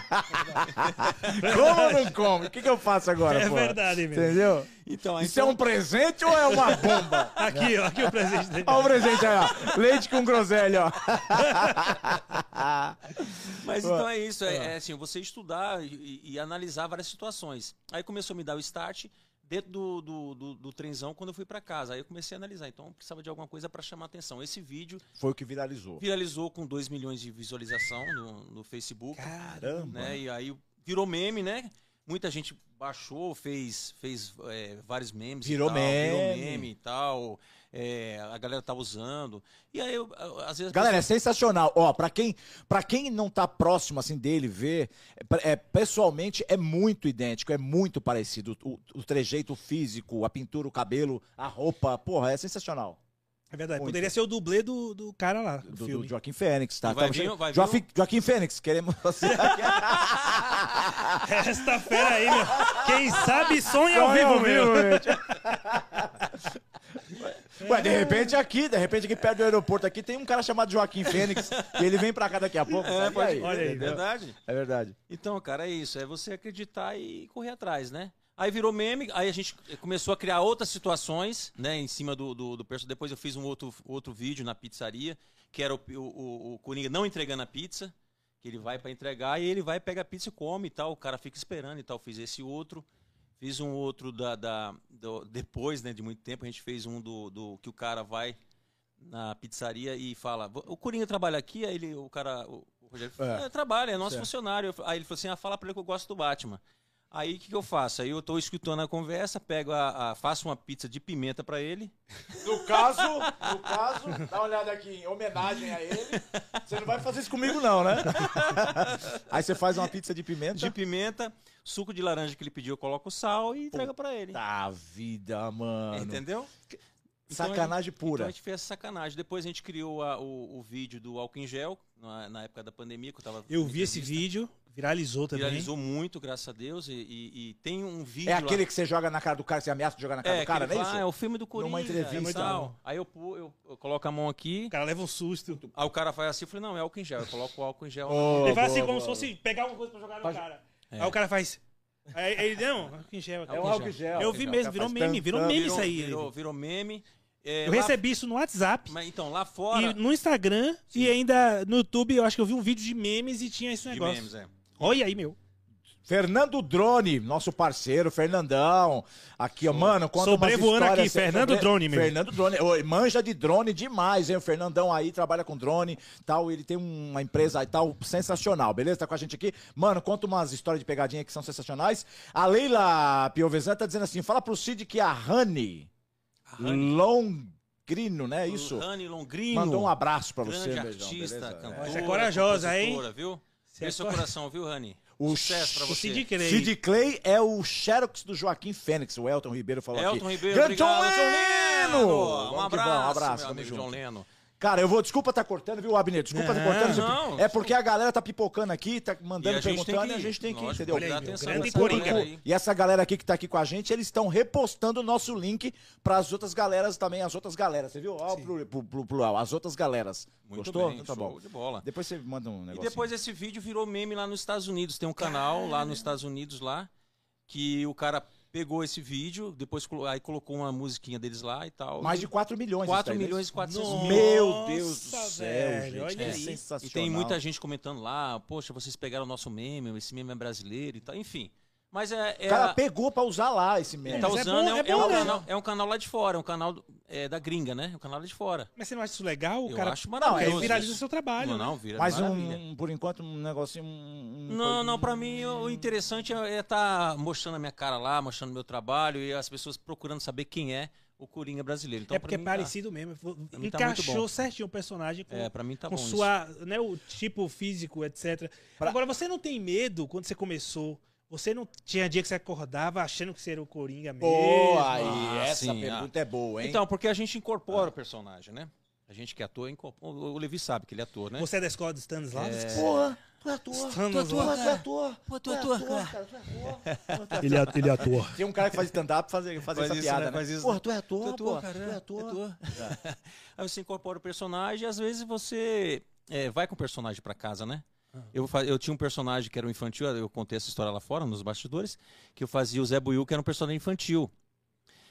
Como ou não como? O que, que eu faço agora, É pô? verdade mesmo. Entendeu? Então, Isso é um presente ou é uma bomba? Aqui, ó, aqui o presente dele. Olha o presente aí, ó. Leite com groselha, ó. Mas então é isso, é, é assim, você estudar e, e analisar várias situações. Aí começou a me dar o start, dentro do, do, do, do trenzão quando eu fui pra casa. Aí eu comecei a analisar. Então precisava de alguma coisa pra chamar atenção. Esse vídeo Foi o que viralizou. viralizou com 2 milhões de visualização no, no Facebook. Caramba. né? E aí virou meme, né? Muita gente baixou, fez, fez é, vários memes. Virou tal, Virou meme. meme e tal. é, a galera tá usando. E aí, eu, às vezes. Galera, é sensacional. Ó, pra quem, pra quem não tá próximo assim dele ver, é, é, pessoalmente é muito idêntico, é muito parecido. O, o trejeito físico, a pintura, o cabelo, a roupa, porra, é sensacional. É verdade. Muito. Poderia ser o dublê do, do cara lá, do, Do, filme. do Joaquim Fênix, tá? Vai vir- vai vir Joaquim, Joaquim Fênix, queremos você aqui. Esta fera aí, meu. Quem sabe sonha ao vivo, meu. Ué, de repente aqui, de repente aqui perto do aeroporto aqui tem um cara chamado Joaquim Fênix e ele vem pra cá daqui a pouco. É, pode- aí? olha aí, é verdade. É verdade. Então, cara, é isso. É você acreditar e correr atrás, né? Aí virou meme, aí a gente começou a criar outras situações, né, em cima do, do, do personagem. Depois eu fiz um outro, outro vídeo na pizzaria, que era o, o, o, Coringa não entregando a pizza, que ele vai pra entregar e ele vai, pega a pizza e come e tal. O cara fica esperando e tal. Fiz esse outro. Fiz um outro da, da- do- depois, né, de muito tempo, a gente fez um do, do que o cara vai na pizzaria e fala, o Coringa trabalha aqui, aí ele, o cara, o, Rogério falou, É. "É, trabalha, é nosso Certo. funcionário. Aí ele falou assim, ah, fala pra ele que eu gosto do Batman. Aí o que, que eu faço? Aí eu tô escutando a conversa, pego a, a- faço uma pizza de pimenta pra ele. No caso, no caso, dá uma olhada aqui em homenagem a ele. Você não vai fazer isso comigo, não, né? Aí você faz uma pizza de pimenta. De pimenta, suco de laranja que ele pediu, eu coloco o sal e entrego pra ele. Tá vida, mano. Entendeu? Sacanagem Então pura. a gente fez essa sacanagem. Depois a gente criou a- o, o vídeo do álcool em gel, na, na época da pandemia, que eu tava. Eu vi esse vídeo, viralizou também. Viralizou muito, graças a Deus. E, e- e tem um vídeo. É lá- aquele que você joga na cara do cara, você ameaça de jogar na cara É, do cara, não é isso? "Ah, é o filme do Coringa. Numa entrevista. tal. Aí eu, eu, eu coloco a mão aqui, O cara leva um susto. aí o cara faz assim, eu falei, não, é álcool em gel. Eu coloco o álcool em gel. Ô, Ele faz assim boa, como boa. se fosse pegar alguma coisa pra jogar no cara. É. Aí o cara faz. Aí ele, não, álcool em gel. É um Álcool em álcool em gel. Eu vi O mesmo, virou meme, virou meme isso aí. Virou, virou meme. É, Eu lá- recebi isso no WhatsApp. Mas, então, lá fora. E no Instagram e ainda no YouTube, eu acho que eu vi um vídeo de memes e tinha esse de negócio. memes, é. Olha aí, meu. Fernando Drone, nosso parceiro, Fernandão. Aqui, ó, mano, conta Sobrevoando aqui, Fernando Sobre- Drone, meu. Fernando Drone, manja de drone demais, hein? O Fernandão aí trabalha com drone, tal, ele tem uma empresa aí, tal, sensacional, beleza? Tá com a gente aqui. Mano, conta umas histórias de pegadinha que são sensacionais. A Leila Piovesan tá dizendo assim, fala pro Cid que a Honey, A Rani, Longrino, né? Isso. Rani Longrino. Mandou um abraço pra você, grande beijão, artista, beleza? cantora, Essa é corajosa, hein? viu? Você é Vê seu cor- coração, viu, Rani? O Sucesso pra você. Cid Clay. Sid Clay é o Xerox do Joaquim Fênix, o Elton Ribeiro falou aqui. Elton Ribeiro, Grande obrigado. John João Leno! Um abraço, vamos, um abraço, meu amigo junto. João Leno. Cara, eu vou, desculpa tá cortando, viu, Abner? Desculpa tá cortando. não. É porque a galera tá pipocando aqui, tá E mandando, a gente tem perguntando, que- e a gente tem que, lógico, entendeu? olha aí, atenção grande Coringa. E essa galera aqui que tá aqui com a gente, eles estão repostando o nosso link pras outras galeras também, as outras galeras. Você viu? Ó, pro, pro, pro plural, as outras galeras. Muito Gostou? bem, Então tá bom. de bola. Depois você manda um E negócio. depois esse vídeo virou meme lá nos Estados Unidos. Tem um canal lá nos Estados Unidos lá que o cara pegou esse vídeo, depois aí colocou uma musiquinha deles lá e tal. Mais de 4 milhões. 4 isso daí, né? milhões e 400 Nossa, mil. Meu Deus do céu, velho, gente. olha é sensacional. E tem muita gente comentando lá, poxa, vocês pegaram o nosso meme, esse meme é brasileiro e tal. Enfim. Mas é. é O cara a- pegou pra usar lá esse meme. tá mas é usando, bom, é, um- é é um bom, né? canal, é um canal lá de fora, é um canal do- é, da gringa, né? É um canal lá de fora. Mas você não acha isso legal? O Eu cara acho não, maravilhoso. é, viraliza o seu trabalho. Não, né? não, vira Mas maravilha. um, por enquanto, um negocinho. um- um Não, coisa- não, pra mim o interessante é estar mostrando a minha cara lá, mostrando meu trabalho e as pessoas procurando saber quem é o Coringa brasileiro. Então, é porque é mim, tá- parecido mesmo. tá muito Encaixou bom. certinho o personagem com, É, pra mim tá com bom isso. sua, né, o tipo físico, etc. Pra- Agora, você não tem medo quando você começou? Você não tinha dia que você acordava achando que você era o Coringa mesmo? Pô, aí, Ah, essa sim, pergunta é boa, hein? Então, porque a gente incorpora o personagem, né? A gente que é ator, incorpora. O Levi sabe que ele é ator, né? Você é da escola de Stanislavski? Porra, tu é ator. Estamos tu é ator, tu é ator. Pô, Tu é ator, cara, tu é ator. Ele, é, ele é ator. Tem um cara que faz stand-up fazer, fazer Faz essa isso, piada, né? né? Faz isso, Porra, tu é ator, Tu é ator, cara, Tu é ator. Aí você incorpora o personagem e às vezes você é, vai com o personagem pra casa, né? Eu, fa- eu tinha um personagem que era um infantil, eu contei essa história lá fora, nos bastidores, que eu fazia o Zé Buiu, que era um personagem infantil.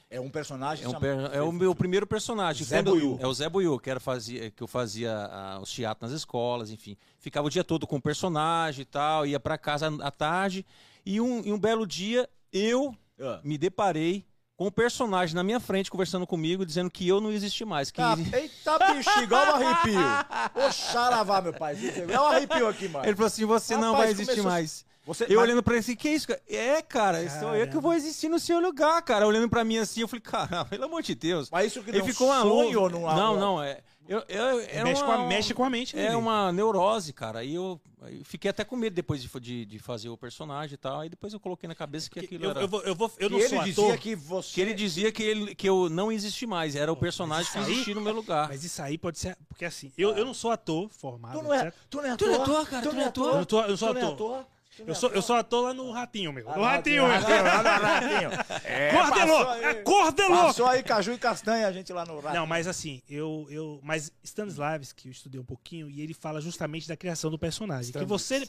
É um personagem... É, um per- é o meu primeiro personagem. Zé Buiú. É o Zé Buiu, que, era fazia, que eu fazia ah, os teatros nas escolas, enfim. Ficava o dia todo com o personagem e tal, ia pra casa à tarde. E um, e um belo dia, eu Ah. me deparei com um personagem na minha frente conversando comigo, dizendo que eu não existi mais. Que... Tá, eita, bicho, igual um arrepio. Ô, xaravá, meu pai. É um arrepio aqui, mano. Ele falou assim: você não Rapaz, vai existir começou- mais. Você, Eu olhando pra ele assim, que isso, cara? É, cara, sou eu que vou existir no seu lugar, cara. Olhando pra mim assim, eu falei, cara, pelo amor de Deus. Mas isso que Ele não ficou uma sonho ou não, não não, não, é. Eu, eu, era mexe, uma, com a, mexe com a mente É dele. uma neurose, cara. Aí eu, eu fiquei até com medo depois de, de, de fazer o personagem e tal. Aí depois eu coloquei na cabeça que aquilo eu, era. eu, vou, eu, vou, eu E não ele sou dizia ator. que você... Que ele dizia que, ele, que eu não existi mais. Era o personagem que existia no meu lugar. Mas isso aí pode ser. Porque assim, eu, eu não sou ator formado. Tu não é, etc. tu não é Tu ator? não é ator, cara, tu não é ator. Eu não tô- eu sou Tu não é ator. Eu sou, eu sou ator lá no Ratinho, meu. Ah, no Ratinho, meu. É, Cordelô! passou aí- Cordelô! Passou aí caju e castanha, a gente lá no Ratinho. Não, mas assim, eu. eu mas Stanislavski, eu estudei um pouquinho, e ele fala justamente da criação do personagem. Que você.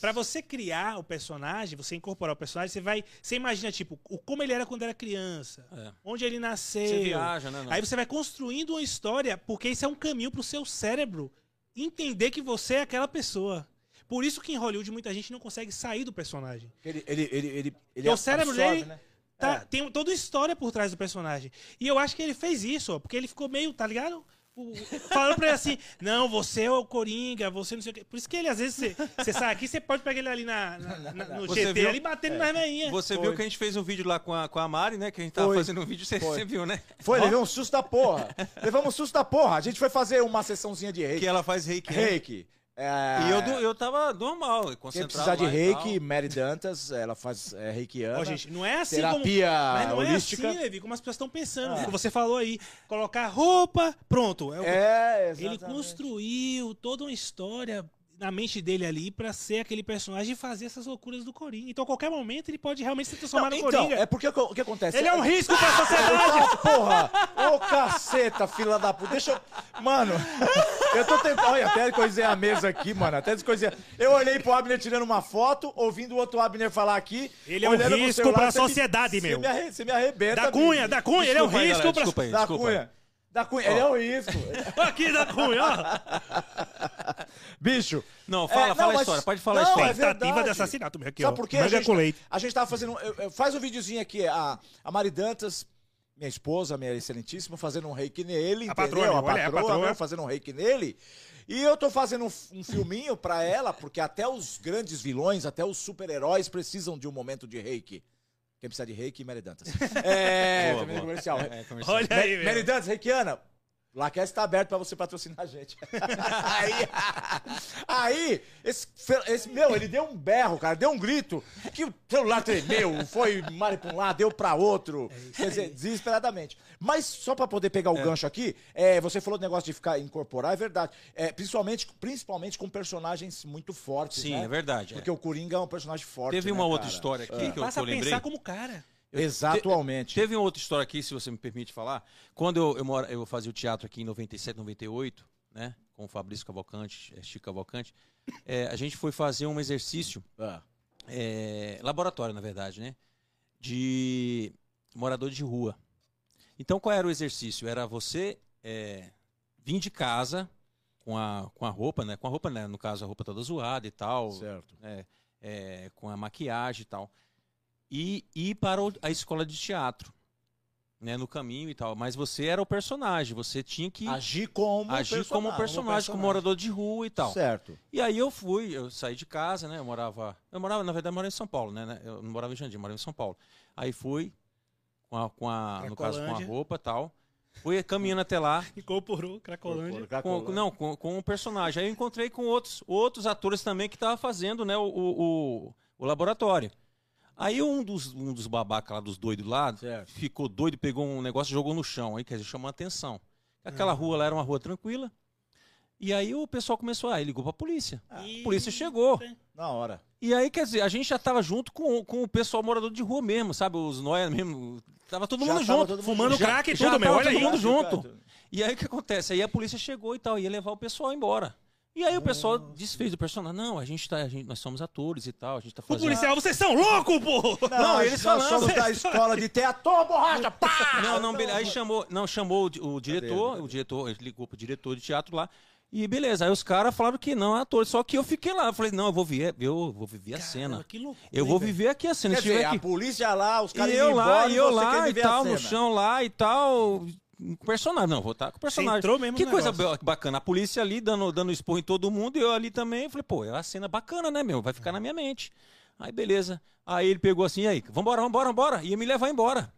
Pra você criar o personagem, você incorporar o personagem, você vai. Você imagina, tipo, o, como ele era quando era criança. É. Onde ele nasceu. Você viaja, né? não? Aí você vai construindo uma história, porque isso é um caminho pro seu cérebro entender que você é aquela pessoa. Por isso que em Hollywood muita gente não consegue sair do personagem. Ele, ele, ele, ele, ele o cérebro absorve, dele né? tá- É. tem toda uma história por trás do personagem. E eu acho que ele fez isso, ó, porque ele ficou meio, tá ligado? Falando pra ele assim, não, você é o Coringa, você não sei o quê. Por isso que ele, às vezes, você, você sai aqui, você pode pegar ele ali na, na- na- no Você GT viu? ali batendo nas veinhas. Você Foi. viu que a gente fez um vídeo lá com a, com a Mari, né? Que a gente tava Foi. fazendo um vídeo, você, você viu, né? Foi, levei um susto da porra. Levamos um susto da porra. A gente foi fazer uma sessãozinha de reiki. Que ela faz reiki. né? É, E eu, eu tava normal, concentrado precisar de reiki. Mary Dantas, ela faz é, reikiana. Ó, gente, não é assim terapia como... Mas não holística. é assim, Levi, como as pessoas estão pensando. Como você falou aí, colocar roupa, pronto. É o- É, Ele exatamente. construiu toda uma história na mente dele ali pra ser aquele personagem e fazer essas loucuras do Coringa. Então, a qualquer momento, ele pode realmente se transformar Não, no então, Coringa. é porque o que- acontece? Ele é um risco pra sociedade. Ah, porra! Ô caceta, fila da puta. Deixa eu. Mano, eu tô tentando. Olha, até coisei a mesa aqui, mano. Até descoisei. Eu olhei pro Abner tirando uma foto, ouvindo o outro Abner falar aqui. Ele é um risco celular, pra me- sociedade, você meu. Me arre... Você me arrebenta. Da Cunha, bicho. da Cunha, ele é um Desculpa aí, risco galera, pra... desculpa aí, Da desculpa aí. Cunha. Da Cunha. Ele é um risco. Aqui da Cunha, ó. Bicho. Não, fala, É, fala a mas- história, pode falar a Não, história. é Tentativa de assassinato, meu. Aqui, Sabe ó. por quê? A gente, com leite. a gente tava fazendo. eu- eu- Faz um videozinho aqui. A, a Mari Dantas, minha esposa, minha excelentíssima, fazendo um reiki nele. A entendeu? patroa, a olha, a patroa, patroa. né, fazendo um reiki nele. E eu tô fazendo um, um filminho pra ela, porque até os grandes vilões, até os super-heróis precisam de um momento de reiki. Quem precisa de reiki, Mary Dantas. É, Boa, também boa. comercial. É, comercial. Olha aí, meu. Dantas, reikiana. Laquest está aberto pra você patrocinar a gente. aí, aí esse, esse, meu, ele deu um berro, cara, deu um grito, que o celular tremeu, foi mare pra um lado, deu pra outro. Quer dizer, desesperadamente. Mas só pra poder pegar o gancho aqui, é, você falou do negócio de ficar incorporar, é verdade. É, principalmente, principalmente com personagens muito fortes, Sim, né? é verdade. é. Porque o Coringa é um personagem forte. Teve né, uma outra cara? história aqui que eu, Passa eu a lembrei. pensar como cara. Exatamente. Teve uma outra história aqui, se você me permite falar. Quando eu, eu, mora, eu fazia o teatro aqui em 97, 98, né? Com o Fabrício Cavalcante, eh, Chico Cavalcante, eh, a gente foi fazer um exercício, Ah, eh, laboratório, na verdade, né? De morador de rua. Então, qual era o exercício? Era você eh, vir de casa com a, com a roupa, né? Com a roupa, né? No caso, a roupa toda zoada e tal. certo. né, é, com a maquiagem e tal. E ir para a escola de teatro, né, no caminho e tal. Mas você era o personagem, você tinha que Agir como agir como um personagem, como morador de rua e tal. Certo. E aí eu fui, eu saí de casa, né? Eu morava. Eu morava, na verdade, eu morava em São Paulo, né? né, Eu não morava em Jandim, eu morava em São Paulo. Aí fui, com a, com a no caso, com a roupa e tal. Fui caminhando até lá. Incorporou Cracolândia. Com, não, com, com um personagem. Aí eu encontrei com outros, outros atores também que estavam fazendo né, o, o, o, o laboratório. Aí um dos, um dos babacas lá, dos doidos lá, Certo. ficou doido, pegou um negócio e jogou no chão. Aí, quer dizer, chamou a atenção. Aquela rua lá era uma rua tranquila. E aí o pessoal começou, ah, ele ligou pra polícia. A polícia chegou. Na hora. E aí, quer dizer, a gente já tava junto com, com o pessoal morador de rua mesmo, sabe? Os nóia mesmo. Tava todo Já mundo junto. todo mundo Fumando crack e tudo, meu. Olha todo aí. mundo junto. E aí o que acontece? Aí a polícia chegou e tal, ia levar o pessoal embora. E aí o pessoal desfez do personagem. Não, a gente tá, a gente, nós somos atores e tal, a gente tá O fazendo. policial, vocês são loucos, pô! Não, eles nós falando. somos da escola de teatro, borracha, pá! Não, não, beleza. Aí chamou, não, chamou o, di- o diretor, o diretor, ele ligou pro diretor de teatro lá. E beleza, aí os caras falaram que não é ator, só que eu fiquei lá. Eu falei, não, eu vou ver, eu vou viver a cena. Que loucura, eu vou viver aqui a cena. Quer dizer, aqui... a polícia lá, os E caras eu indo lá, embora, e eu lá e viver tal, no chão lá e tal. Com o personagem. Não, vou estar com o personagem. entrou mesmo que coisa negócio. ba- bacana. A polícia ali dando, dando esporro em todo mundo e eu ali também. Falei, pô, é uma cena bacana, né, meu? Vai ficar na minha mente. Aí, beleza. Aí ele pegou assim, aí, vambora, vambora, vambora. Ia me levar embora.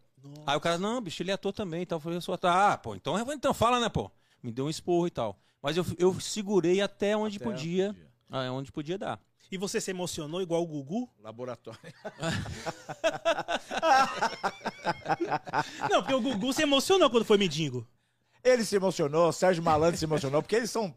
Aí o cara, não, bicho, ele é ator também e tal. Eu falei, eu sou ator. Ah, pô, então, então fala, né, pô? Me deu um esporro e tal. Mas eu, eu segurei até onde Até podia. onde podia. ah, onde podia dar. E você se emocionou igual o Gugu? Laboratório. Não, porque o Gugu se emocionou quando foi mendigo. Ele se emocionou, Sérgio Malandro se emocionou, porque eles são,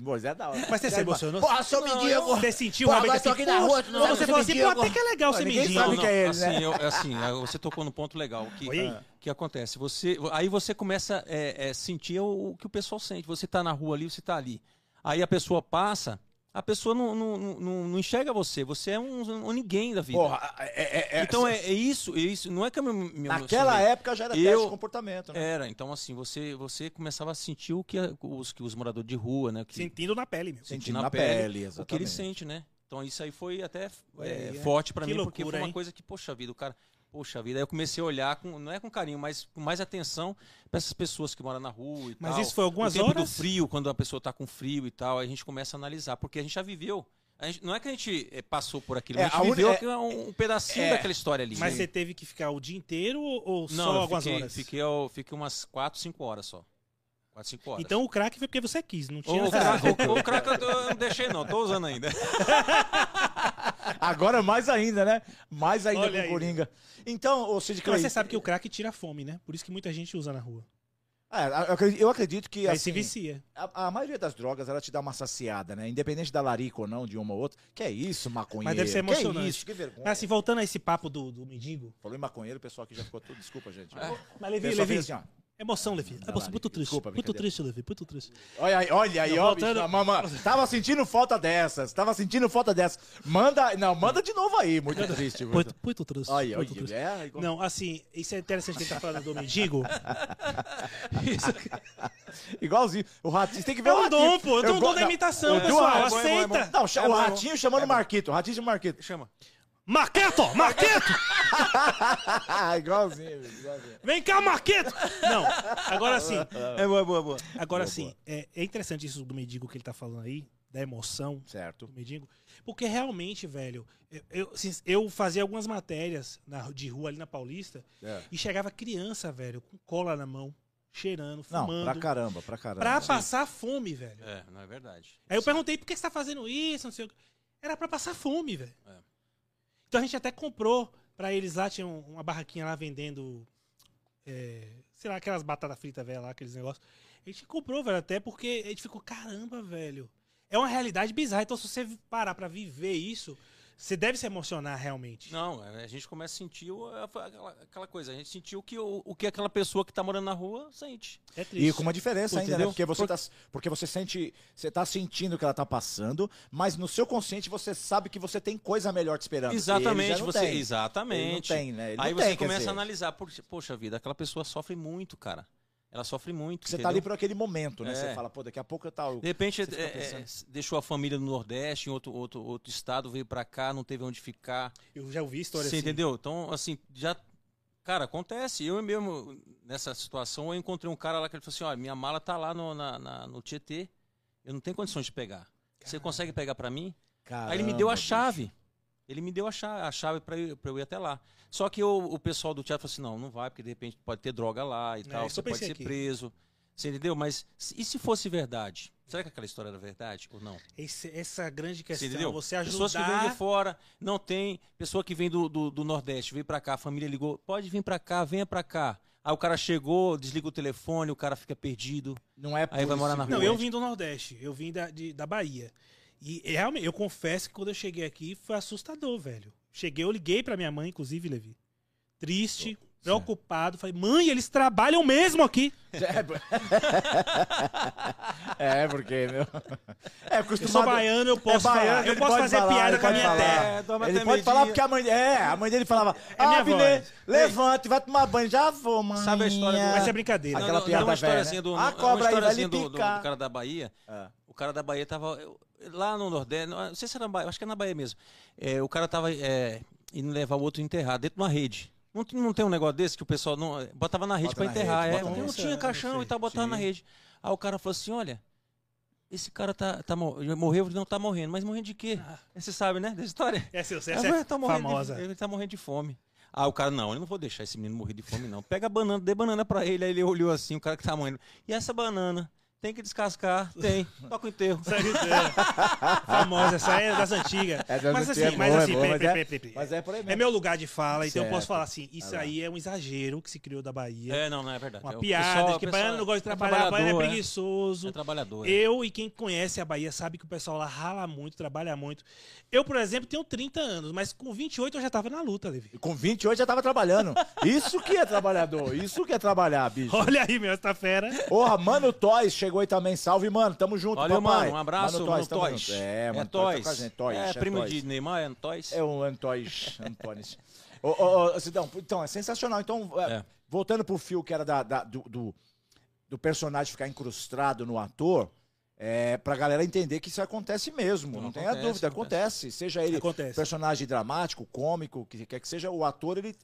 Moisés é da hora. Mas você se emocionou? Porra, seu mendigo! Você sentiu Pô, realmente assim, aqui na rua, não você falou assim, pô, mendigo. até que é legal ser mendigo. sabe que é ele, assim, né? eu- assim, aí você tocou no ponto legal. Que, Oi? ah, que acontece? Você, aí você começa a é, é, sentir o, o que o pessoal sente. Você tá na rua ali, você tá ali. Aí a pessoa passa, a pessoa não, não, não, não enxerga você. Você é um, um ninguém da vida. Porra, é, é- é- então é, é isso, é isso. Não é que eu me, me Naquela época já era teste de comportamento, né? Era, então assim, você, você começava a sentir o que os, que os moradores de rua, né? Que, Sentindo na pele, meu. Sentindo na pele, o que ele sente, né? Então isso aí foi até é, é. forte pra Que mim, porque loucura, foi uma hein? coisa que, poxa vida, o cara, poxa vida, aí eu comecei a olhar, com, não é com carinho, mas com mais atenção pra essas pessoas que moram na rua e Mas tal. isso foi algumas o tempo horas? do frio, quando a pessoa tá com frio e tal, aí a gente começa a analisar, porque a gente já viveu. Gente- não é que a gente eh, passou por aquilo, É, a gente a viveu é- um, um pedacinho é. daquela história ali. Mas né? você teve que ficar o dia inteiro ou ou não, só algumas fiquei, horas? Fiquei, fiquei umas 4, 5 horas só. 4, 5 horas. Então o crack foi porque você quis, não tinha... o crack, o, o crack eu, tô- eu não deixei não, tô usando ainda. Agora mais ainda, né? Mais ainda Olha com o Coringa. Então, o Cid Mas Clay... você sabe que o crack tira a fome, né? Por isso que muita gente usa na rua. É, eu acredito- que, Aí se assim, vicia. a, a maioria das drogas, ela te dá uma saciada, né? Independente da larica ou não, de uma ou outra. Que é isso, maconheiro? Mas deve ser emocionante. Que isso, que vergonha. Mas assim, voltando a esse papo do, do mendigo. Falou em maconheiro, o pessoal aqui já ficou tudo... Desculpa, gente. Mas O Levi, Levi, assim, ó. Emoção, Levi. É lá, muito triste. desculpa, muito triste, Levi, muito triste. Olha aí, olha aí, ó, voltando- bicho, mamãe, tava sentindo falta dessas, tava sentindo falta dessas. Manda, não, manda de novo aí, muito triste. Muito. Muito, muito triste. Olha, muito olha, triste. é, igual- Não, assim, isso é interessante que ele tá falando do mendigo. Igualzinho. O Ratinho, você tem que ver é o Ratinho. dom, pô. Eu go- dom da imitação, pessoal. é é é. Aceita. Não, o Ratinho chamando o Marquito, o Ratinho chamando o Marquito. Chama. Marqueto, Marqueto! igualzinho, igualzinho. Vem cá, Marqueto! Não, agora sim. É boa, boa, boa. Agora Boa, sim, é, é interessante isso do mendigo que ele tá falando aí, da emoção Certo. do mendigo. Porque realmente, velho, eu, eu, assim, eu fazia algumas matérias na- de rua ali na Paulista É. e chegava criança, velho, com cola na mão, cheirando, Não, fumando. pra caramba, pra caramba. pra Sim. passar fome, velho. É, não é verdade. Aí eu perguntei, por que você tá fazendo isso? Não sei o quê. Era pra passar fome, velho. É. Então a gente até comprou pra eles lá, tinha um- uma barraquinha lá vendendo, é, sei lá, aquelas batatas fritas, velho, lá, aqueles negócios. A gente comprou, velho, até porque a gente ficou, caramba, velho. É uma realidade bizarra. Então se você parar pra viver isso, você deve se emocionar realmente. Não, a gente começa a sentir aquela, aquela coisa. A gente sentiu o que, o, o que aquela pessoa que tá morando na rua sente. É triste. E com uma diferença ainda, né? Entendeu? Porque você, tá, porque você sente. Você tá sentindo o que ela tá passando, mas no seu consciente você sabe que você tem coisa melhor te esperando. Ele já Exatamente, não você. tem. Exatamente. Ele não tem, né? Ele Aí não você tem, começa a analisar, poxa vida, aquela pessoa sofre muito, cara. Ela sofre muito. Você tá entendeu? ali por aquele momento, né? É. Você fala, pô, daqui a pouco eu tal. De repente, Você é, é, deixou a família no Nordeste, em outro, outro, outro estado, veio pra cá, não teve onde ficar. Eu já ouvi história Você assim. entendeu? Então, assim, já. Cara, acontece. Eu mesmo, nessa situação, eu encontrei um cara lá que ele falou assim: olha, minha mala tá lá no, na, na- no Tietê, eu não tenho condições de pegar. Você Caramba. consegue pegar pra mim? Caramba, Aí ele me deu a bicho. Ele me deu a chave, a chave pra, eu, eu ir até lá. Só que o, o pessoal do teatro falou assim: não, não vai, porque de repente pode ter droga lá e É, tal, você eu pode ser aqui. preso. Você entendeu? Mas e se fosse verdade? Será que aquela história era verdade ou não? Esse- essa grande Você questão, entendeu? você Pessoas que vêm ajudar... de fora, não tem. Pessoa que vem do, do, do Nordeste, veio pra cá, a família ligou, pode vir pra cá, venha pra cá. Aí o cara chegou, desliga o telefone, o cara fica perdido. Não é Aí vai morar na possível. Não, rua. eu vim do Nordeste, eu vim da, de- da Bahia. E realmente, eu confesso que quando eu cheguei aqui foi assustador, velho. Cheguei, eu liguei pra minha mãe, inclusive, Levi. Triste, preocupado. Falei, mãe, eles trabalham mesmo aqui. É, porque, meu. É, Eu acostumado. sou baiano, eu posso é baiano, falar. Eu posso fazer falar, piada com a minha terra. É, Ele pode falar porque a mãe. É, a mãe dele falava. É ah, minha voz. levante, vai tomar banho. Já vou, mãe. Sabe a história do- Mas é brincadeira. Aquela não, piada tem uma velha, né? do, A uma cobra aí vai do, do- do cara da Bahia. É. O cara da Bahia tava. Lá no Nordeste, não sei se era na Bahia, acho que é na Bahia mesmo. É, o cara tava é, indo levar o outro enterrado dentro de uma rede. Não, não tem um negócio desse que o pessoal não, botava na rede para enterrar. Rede, é, não tinha caixão e tal, botava na rede. Aí o cara falou assim: olha, esse cara tá, tá morreu, não tá morrendo, mas morrendo de quê? Ah. Você sabe, né, dessa história? É, essa, essa é, tá famosa. De, ele tá morrendo de fome. Ah, o cara, não, eu não vou deixar esse menino morrer de fome, não. Pega a banana, dê banana pra ele. Aí ele olhou assim, o cara que tá morrendo. E essa banana? Tem que descascar, tem. Toca o enterro. Famosa, essa é das antigas. É das mas, assim, é mas assim, mas, é, mas é por aí mesmo. É meu lugar de fala, então eu posso falar assim, isso aí é um exagero que se criou da Bahia. É, não, não é verdade. Uma é piada, pessoal, que baiano não gosta de trabalhar, é baiano é preguiçoso. É, trabalhador. Eu e quem conhece a Bahia sabe que o pessoal lá rala muito, trabalha muito. Eu, por exemplo, tenho 30 anos, mas com 28 eu já tava na luta, Levi. Com 28 já tava trabalhando. Isso que é trabalhador, isso que é trabalhar, bicho. Olha aí, meu, essa fera. Porra, Mano Toys chegou aí também. Salve, mano. Tamo junto, Valeu, papai. mano. Um abraço, Mano Toys. Mano Toys. É, mano. É Toys. Tá Toys. É, é primo toys. de Neymar, é Toys. É um Antois. Antones. ô, ô, ô, Cidão, então, é sensacional. Então, é. é. voltando pro fio que era da, da do, do, do personagem ficar incrustado no ator, é, pra galera entender que isso acontece mesmo, não, não tenha dúvida, acontece. acontece. Seja ele acontece. personagem dramático, cômico, que quer que seja, o ator, ele.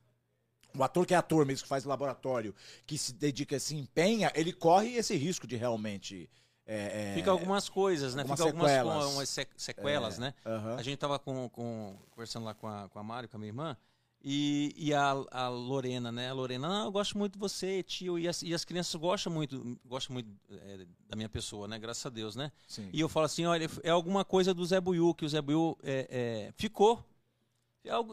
O ator que é ator mesmo, que faz laboratório, que se dedica, se empenha, ele corre esse risco de realmente. É, é, Fica algumas coisas, né? Algumas Fica sequelas. algumas sequelas, é, né? A gente tava com, com, conversando lá com a, com a Mário, com a minha irmã, e, e a, a, Lorena, né? A Lorena, ah, eu gosto muito de você, tio. E as, e as crianças gostam muito, gostam muito é, da minha pessoa, né? Graças a Deus, né? Sim. E eu falo assim, olha, é alguma coisa do Zé Buiu, que o Zé Buiu é, é, ficou.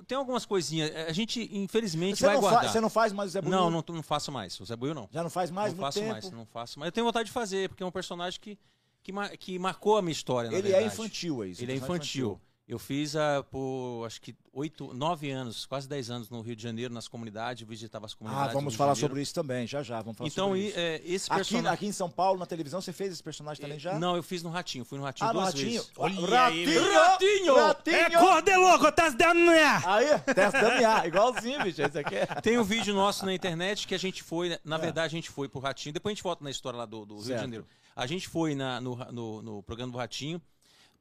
Tem algumas coisinhas. A gente, infelizmente, você vai guardar. você não faz mais o Zé Buiu? Não, não, não faço mais. O Zé Buiu não. Já não faz mais? Não faço tempo. mais, não faço mais. Eu tenho vontade de fazer, porque é um personagem que, que, que marcou a minha história, Ele é infantil, é isso? Ele é infantil. infantil. Eu fiz uh, por acho que oito, nove anos, quase dez anos no Rio de Janeiro, nas comunidades, visitava as comunidades. Ah, vamos falar sobre isso também, já já, vamos falar então, sobre e, isso. É, esse personagem... aqui, aqui em São Paulo, na televisão, você fez esse personagem também já? Não, eu fiz no Ratinho, fui no Ratinho ah, duas no Ratinho. vezes. Olha ratinho, ratinho, ratinho! É cor de louco, tá se dando Aí, tá se dando igualzinho, bicho, esse aqui é... Tem um vídeo nosso na internet que a gente foi, na é. verdade a gente foi pro Ratinho, depois a gente volta na história lá do, do Rio de Janeiro. A gente foi na, no, no, no programa do Ratinho,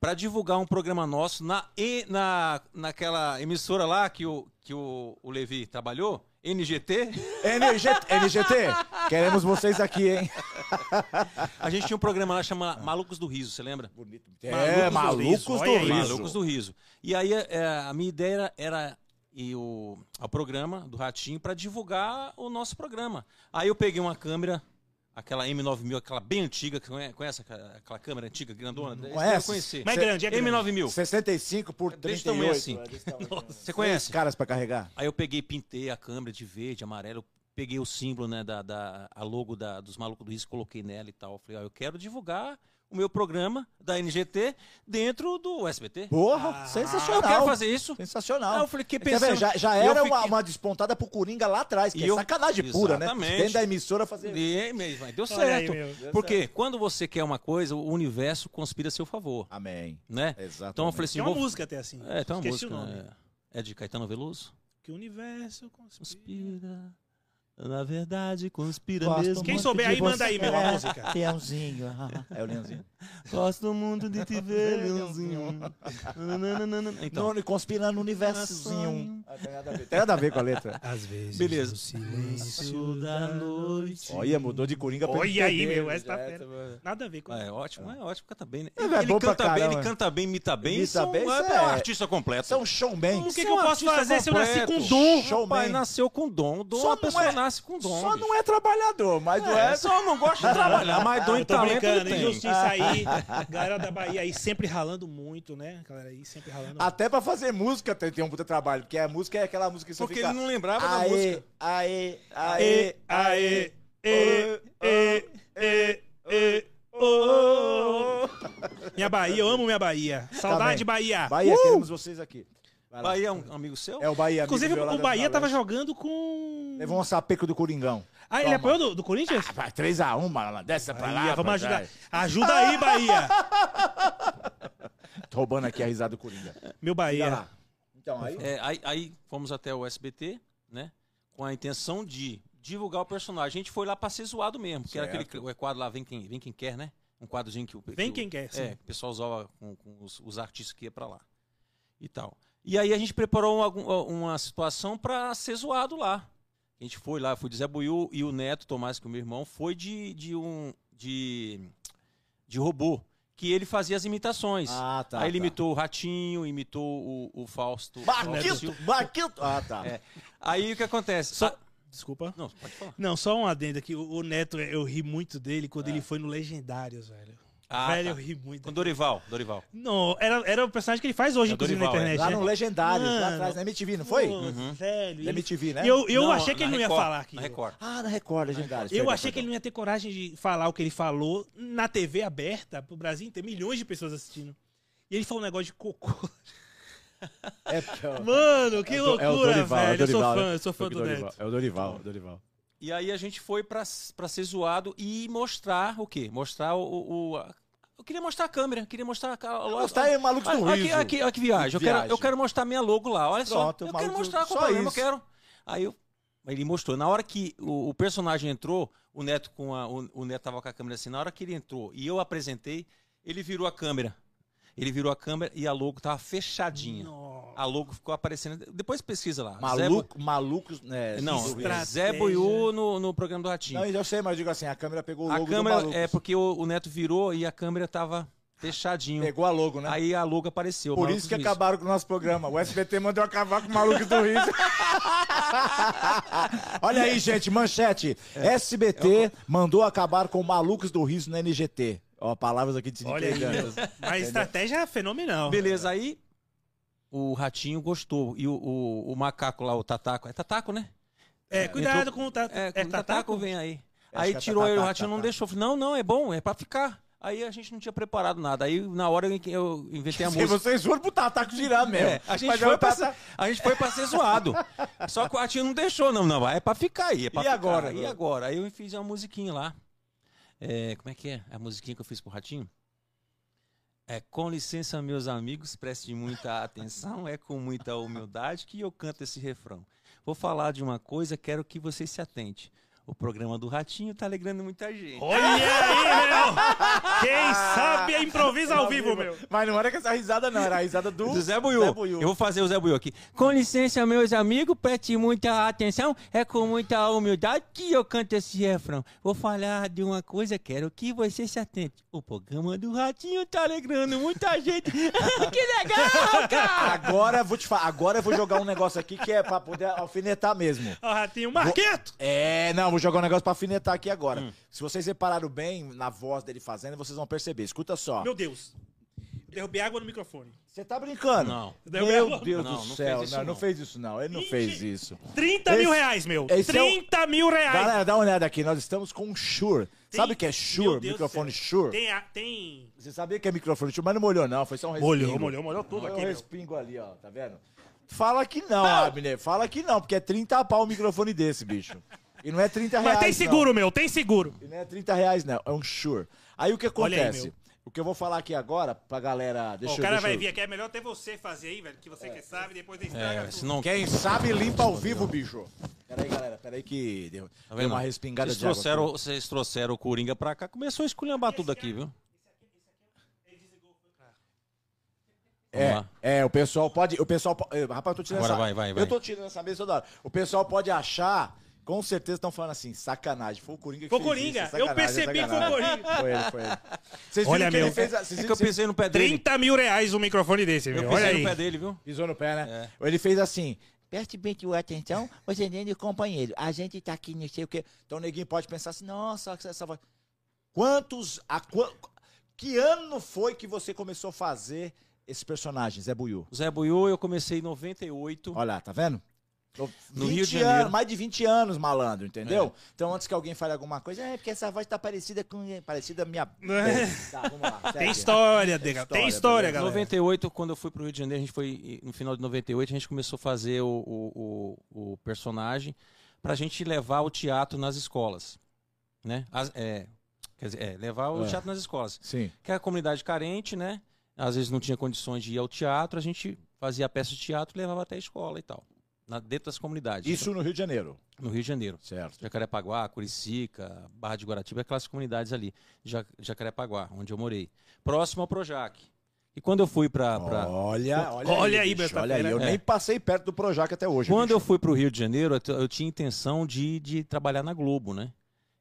para divulgar um programa nosso na, na, naquela emissora lá que o, que o, o Levi trabalhou, NGT. NGT, NGT, queremos vocês aqui, hein? A gente tinha um programa lá chamado Malucos do Riso, você lembra? Bonito. É, Malucos, do, Malucos do, Riso. Malucos do Riso. E aí é, a minha ideia era, era e o, o programa do Ratinho para divulgar o nosso programa. Aí eu peguei uma câmera Aquela M9000, aquela bem antiga, que conhece aquela câmera antiga, grandona? Não conhece? conhecer. Mais grande, é grande. M9000. 65 por 38. assim. Você conhece? caras para carregar. Aí eu peguei, pintei a câmera de verde, amarelo, peguei o símbolo, né, da, da a logo da, dos Malucos do Risco, coloquei nela e tal. Falei, ó, eu quero divulgar o meu programa da NGT dentro do SBT. Porra, ah, sensacional. Eu quero fazer isso. Sensacional. Aí eu falei, que pensando... já, já era fiquei... uma, uma, despontada pro Coringa lá atrás, que e é eu... sacanagem pura, né? Dentro da emissora fazer... E, mas deu certo. Aí, Porque certo. quando você quer uma coisa, o universo conspira a seu favor. Amém. Né? Exatamente. Então eu falei assim... Tem uma vou... música até assim. É, tem uma Esqueci música. É, é de Caetano Veloso. Que o universo conspira... conspira na verdade, conspira Gosto mesmo. Quem souber aí, manda aí, meu, a música. Leãozinho. É o Leãozinho. Gosto muito de te ver, Leãozinho. então, no, conspira no universozinho. Ah, tem, nada a ver. com a letra. Às vezes, Beleza. o silêncio da noite. Olha, mudou de Coringa pra Olha aí, meu, essa tá fera. Nada a ver com ah, É ótimo, é ótimo, canta bem. Né? Ele, é, ele canta bem, ele canta bem, imita bem. Imita bem, é, é um artista completo. São showman. O que, que eu posso fazer se eu nasci com dom? Showman. nasceu com dom. Dom, Só a pessoa nasce com dom. Só não é trabalhador, mas é, não é. Só não gosta de trabalhar, mas dom e talento brincando, injustiça aí. Galera da Bahia aí sempre ralando muito, né? Galera aí sempre ralando Até pra fazer música tem, tem um puta trabalho, porque a música é aquela música que você Porque fica... ele não lembrava aê, da música. Aê, aê, aê, aê, aê, aê, aê, Oh. Minha Bahia, eu amo minha Bahia. Saudade, tá Bahia. Bahia, uh! queremos vocês aqui. Bahia é um amigo seu? É o Bahia. Inclusive, o Bahia tava jogando com. Levou um sapeco do Coringão. Ah, ele apoiou do, do Corinthians? Ah, 3x1, mano. Desce pra lá. Vamos ajudar. Ajuda aí, Bahia. Tô roubando aqui a risada do Coringa. Meu Bahia. Então, aí... É, aí... aí fomos até o SBT, né? Com a intenção de divulgar o personagem. A gente foi lá pra ser zoado mesmo, que certo. era aquele quadro lá, vem quem, vem quem quer, né? Um quadrozinho que o. Vem quem quer. Sim. É, o pessoal usava com, com os, os, artistas que ia pra lá. E tal. E aí a gente preparou uma, uma situação pra ser zoado lá. A gente foi lá, fui de Zé Buiu e o Neto, Tomás, que é o meu irmão, foi de, de um. de. de robô que ele fazia as imitações. Ah, tá. Aí ele tá. imitou o Ratinho, imitou o, o Fausto. Marquito! Marquito! Ah, tá. É. Aí o que acontece? Só... Ah, Desculpa. Não, pode falar. Não, só um adendo aqui. O, o Neto, eu ri muito dele quando é. ele foi no Legendários, velho. Ah, velho, tá. eu ri muito. Com Dorival, Dorival. Não, era, era o personagem que ele faz hoje, É, inclusive, Dorival, na internet. Lá né? no Legendários, lá Mano. atrás, na MTV, não foi? Uhum. Velho. Na MTV, né? Eu, eu Não, achei que ele não ia Record, falar aqui. Na Record. Ah, na Record, Legendários. Eu perdão, achei que ele não ia ter coragem de falar o que ele falou na TV aberta pro Brasil inteiro, milhões de pessoas assistindo. E ele falou um negócio de cocô. É, porque é o- Mano, que é o Do- é o loucura, Dorival, é o velho. eu sou Dorival, fã, né? eu sou fã do Dorival. Neto. É o Dorival, é o Dorival. E aí a gente foi pra, pra ser zoado e mostrar o quê? Mostrar o. o- a- eu queria mostrar a câmera, queria mostrar a. a Mostrar aí, Malucos do Olha aqui, aqui, que viagem. Eu, Viagem. Quero, eu quero mostrar minha logo lá, olha só. Pronto, Eu maluco, quero mostrar qual só problema, isso. eu quero. Aí eu, ele mostrou. Na hora que o, o personagem entrou, o Neto com a, o, o Neto tava com a câmera assim, na hora que ele entrou e eu apresentei, ele virou a câmera. Ele virou a câmera e a logo tava fechadinha. Nossa. A logo ficou aparecendo. Depois pesquisa lá. Zé Maluco, malucos, né? Não. Estratégia. Zé Buiú no, no programa do Ratinho. Não, eu sei, mas eu digo assim, a câmera pegou o A logo câmera do Malucos. é porque o, o Neto virou e a câmera tava fechadinho. Pegou a logo, né? Aí a logo apareceu. Por Malucos isso que do Riso. acabaram com o nosso programa. O SBT mandou acabar com o maluco do riso. Olha aí, gente, manchete. É. SBT mandou acabar com Malucos do Riso no NGT. Ó, palavras aqui de Olha aí. Mas estratégia é fenomenal. Beleza, aí o Ratinho gostou. E o, o, o macaco lá, o Tataco. É Tataco, né? É, cuidado entrou- com o ta... É, é, o Tataco? Tataco vem aí. Acho aí que é tirou ele, o Tataco, Ratinho não Tataco. deixou. Falei, não, não, é bom, é pra ficar. Aí a gente não tinha preparado nada. Aí na hora eu, eu inventei a Se música. vocês foram pro Tataco girar mesmo. É, a, gente Mas foi eu pra, ser- a gente foi pra ser zoado. Só que o Ratinho não deixou, não. Não, é pra ficar aí. É pra E ficar. agora, E agora? agora? Aí eu fiz uma musiquinha lá. É, como é que é? A musiquinha que eu fiz pro Ratinho? É, com licença, meus amigos, preste muita atenção. É com muita humildade que eu canto esse refrão. Vou falar de uma coisa, quero que vocês se atente. O programa do Ratinho tá alegrando muita gente. Olha aí, meu! Quem sabe é improvisa ao vivo, meu. Mas não era com essa risada, não. Era a risada do, Do Zé Buiú. Zé Buiú. Eu vou fazer o Zé Buiú aqui. Com licença, meus amigos, preste muita atenção. É com muita humildade que eu canto esse refrão. Vou falar de uma coisa, quero que você se atente. O programa do Ratinho tá alegrando muita gente. que legal, cara! Agora eu vou te falar. Agora eu vou jogar um negócio aqui que é pra poder alfinetar mesmo. Ó, Ratinho, Marqueto! É, não, vou jogar um negócio pra alfinetar aqui agora. Hum. Se vocês repararam bem na voz dele fazendo, vocês vão perceber. Escuta só. Meu Deus. Derrubei água no microfone. Você tá brincando? Não. Meu Deus Não, do não céu. fez isso, não, não não. fez isso, não. Ele não Ixi. fez isso. 30 mil Esse- reais, meu. esse é o- 30 mil reais. Galera, dá uma olhada aqui. Nós estamos com um Shure. Tem- Sabe o que é Meu Shure? Microfone. Shure? Tem, a- tem... Você sabia que é microfone Shure, mas não molhou, não. Foi só um respingo. Molhou, molhou, molhou tudo Foi aqui, um meu. respingo ali, ó. Tá vendo? Fala que não, Abner. Fala que não, porque é 30 pau o microfone desse, bicho. E não é 30 reais. Mas tem não. seguro, meu, tem seguro. E não é 30 reais, não. É um Shure. Aí o que aí, acontece? meu. o que eu vou falar aqui agora pra galera. Deixa o eu cara deixa vai eu- vir aqui, é melhor até você fazer aí, velho, que você que sabe, depois estraga É, tudo. senão... Quem sabe limpa ao vivo, bicho. Peraí, galera. Peraí que deu, Tá deu vendo? uma respingada vocês de água. trouxeram, aqui. vocês trouxeram o Coringa pra cá, começou a esculhambar tudo aqui, viu? É, Vamos lá. é, o pessoal pode. O pessoal eh, Rapaz, eu tô tirando Agora essa. vai, vai, vai. Eu tô tirando essa mesa toda hora. O pessoal pode achar. Com certeza estão falando assim, sacanagem. Foi o Coringa que Foi o fez Coringa. isso, Eu sacanagem, percebi que foi o. Coringa. Foi ele, foi ele. Vocês Olha, viram que meu, ele fez. a- Vocês É viram que eu que pisei no pé dele. 30 mil reais o microfone desse, meu. Eu Olha pisei aí. no pé dele, viu? Pisou no pé, né? É. Ele fez assim. Preste bem atenção, você nem de companheiro. A gente tá aqui, não sei o quê. Então o neguinho pode pensar assim, nossa, essa voz. Quantos. A, que ano foi que você começou a fazer esse personagem, Zé Buiú? Zé Buiú, eu comecei em 98. Olha lá, tá vendo? No, Rio de Janeiro. Anos, mais de 20 anos, malandro, entendeu? É. Então, antes que alguém fale alguma coisa, é porque essa voz tá parecida com. Parecida minha. É. Tá, vamos lá. Tem história, Dega. história, Tem história, Em galera. 98, quando eu fui pro Rio de Janeiro, a gente foi. No final de 98, a gente começou a fazer o, o, o, o personagem pra gente levar o teatro nas escolas. Né? As- é, quer dizer, é, levar o É. teatro nas escolas. Sim. Que é a comunidade carente, né? Às vezes não tinha condições de ir ao teatro, a gente fazia peça de teatro e levava até a escola e tal. Na, dentro das comunidades. Isso no Rio de Janeiro? No Rio de Janeiro. Certo. Jacarepaguá, Curicica, Barra de Guaratiba, aquelas comunidades ali, Jacarepaguá, onde eu morei. Próximo ao Projac. E quando eu fui para. Pra... Olha, olha, olha aí, bicho, olha aí. Eu é. nem passei perto do Projac até hoje. Quando bicho. eu fui para o Rio de Janeiro, eu tinha intenção de, de trabalhar na Globo, né?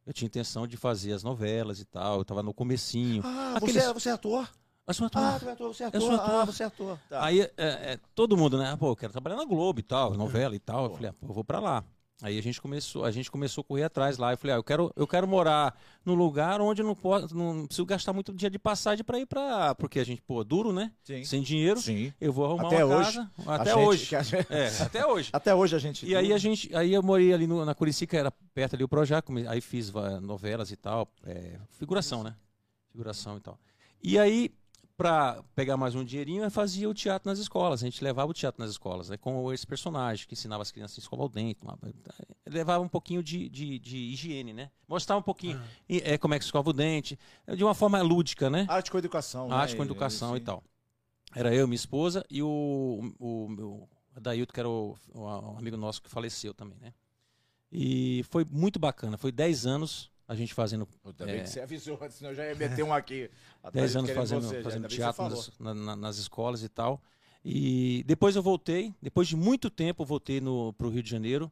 Eu tinha intenção de fazer as novelas e tal. Eu estava no comecinho. Ah, Aqueles... você, é, você é ator? Eu sou ator. Ah, tu é ator, você é ator. Eu sou ator. Ah, você é ator. Tá. Aí é, é, todo mundo, né? Pô, eu quero trabalhar na Globo e tal, novela e tal. Eu falei, ah, pô, eu vou para lá. Aí a gente começou, a gente começou a correr atrás lá. Eu falei, ah, eu quero, eu quero morar no lugar onde eu não posso, não preciso gastar muito dia de passagem para ir para, porque a gente, pô, duro, né? Sim. Sem dinheiro. Sim. Eu vou arrumar até uma hoje, casa. Até gente, hoje. Gente... É, até hoje. Até hoje a gente. E aí a gente, aí eu morei ali no, na Curicica, era perto ali o Projac, aí fiz novelas e tal, é, figuração, né? Figuração e tal. E aí para pegar mais um dinheirinho, eu fazia o teatro nas escolas. A gente levava o teatro nas escolas, né, com esse personagem que ensinava as crianças a escovar o dente. Uma, levava um pouquinho de, de, de, higiene, né? Mostrava um pouquinho ah. é, como é que escova o dente, de uma forma lúdica, né? Arte com educação. Arte né? com educação e, e tal. Era eu, minha esposa e o, o, o Adailton, que era o, o, amigo nosso que faleceu também, né? E foi muito bacana. Foi 10 anos a gente fazendo. Ainda é... que você avisou, senão eu já ia meter um aqui. Dez anos fazendo, você, fazendo teatro nas, na, nas, escolas e tal. E depois eu voltei, depois de muito tempo eu voltei para o Rio de Janeiro.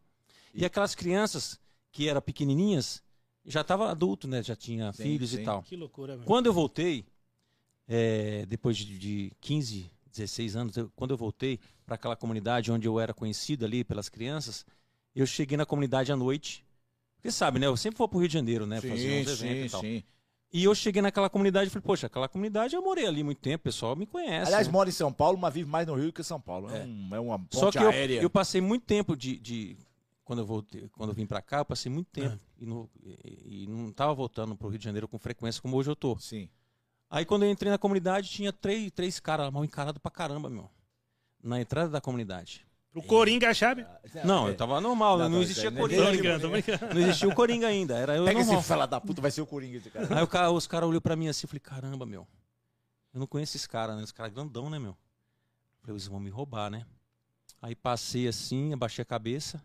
E, e aquelas crianças que eram pequenininhas, já estava adulto, né? Já tinha sim, filhos sim. e tal. Que loucura, meu. Quando eu voltei, é, depois de, de 15, 16 anos, eu, quando eu voltei para aquela comunidade onde eu era conhecido ali pelas crianças, eu cheguei na comunidade à noite porque sabe, né? Eu sempre vou pro Rio de Janeiro, né? Sim, fazer uns sim, eventos e tal. Sim. E eu cheguei naquela comunidade e falei, poxa, aquela comunidade eu morei ali muito tempo, o pessoal me conhece. Aliás, né? mora em São Paulo, mas vive mais no Rio que em São Paulo. É, é, um, é uma ponte Só que aérea. Eu, eu passei muito tempo de, de. quando, eu voltei, quando eu vim para cá, eu passei muito tempo. É. E, no, e, e, não tava voltando pro Rio de Janeiro com frequência como hoje eu tô. Sim. Aí quando eu entrei na comunidade, tinha três, três caras mal encarados pra caramba, meu. Na entrada da comunidade. O Coringa, sabe? Não, eu tava normal, não, não existia Coringa. Brincando, não existia o Coringa ainda, era eu Pega normal. esse fala da puta, vai ser o Coringa esse cara. Aí o cara, os caras olhou pra mim assim, eu falei, caramba, meu, eu não conheço esses caras, né? Os caras grandão, né, meu? Eu falei, eles vão me roubar, né? Aí passei assim, abaixei a cabeça.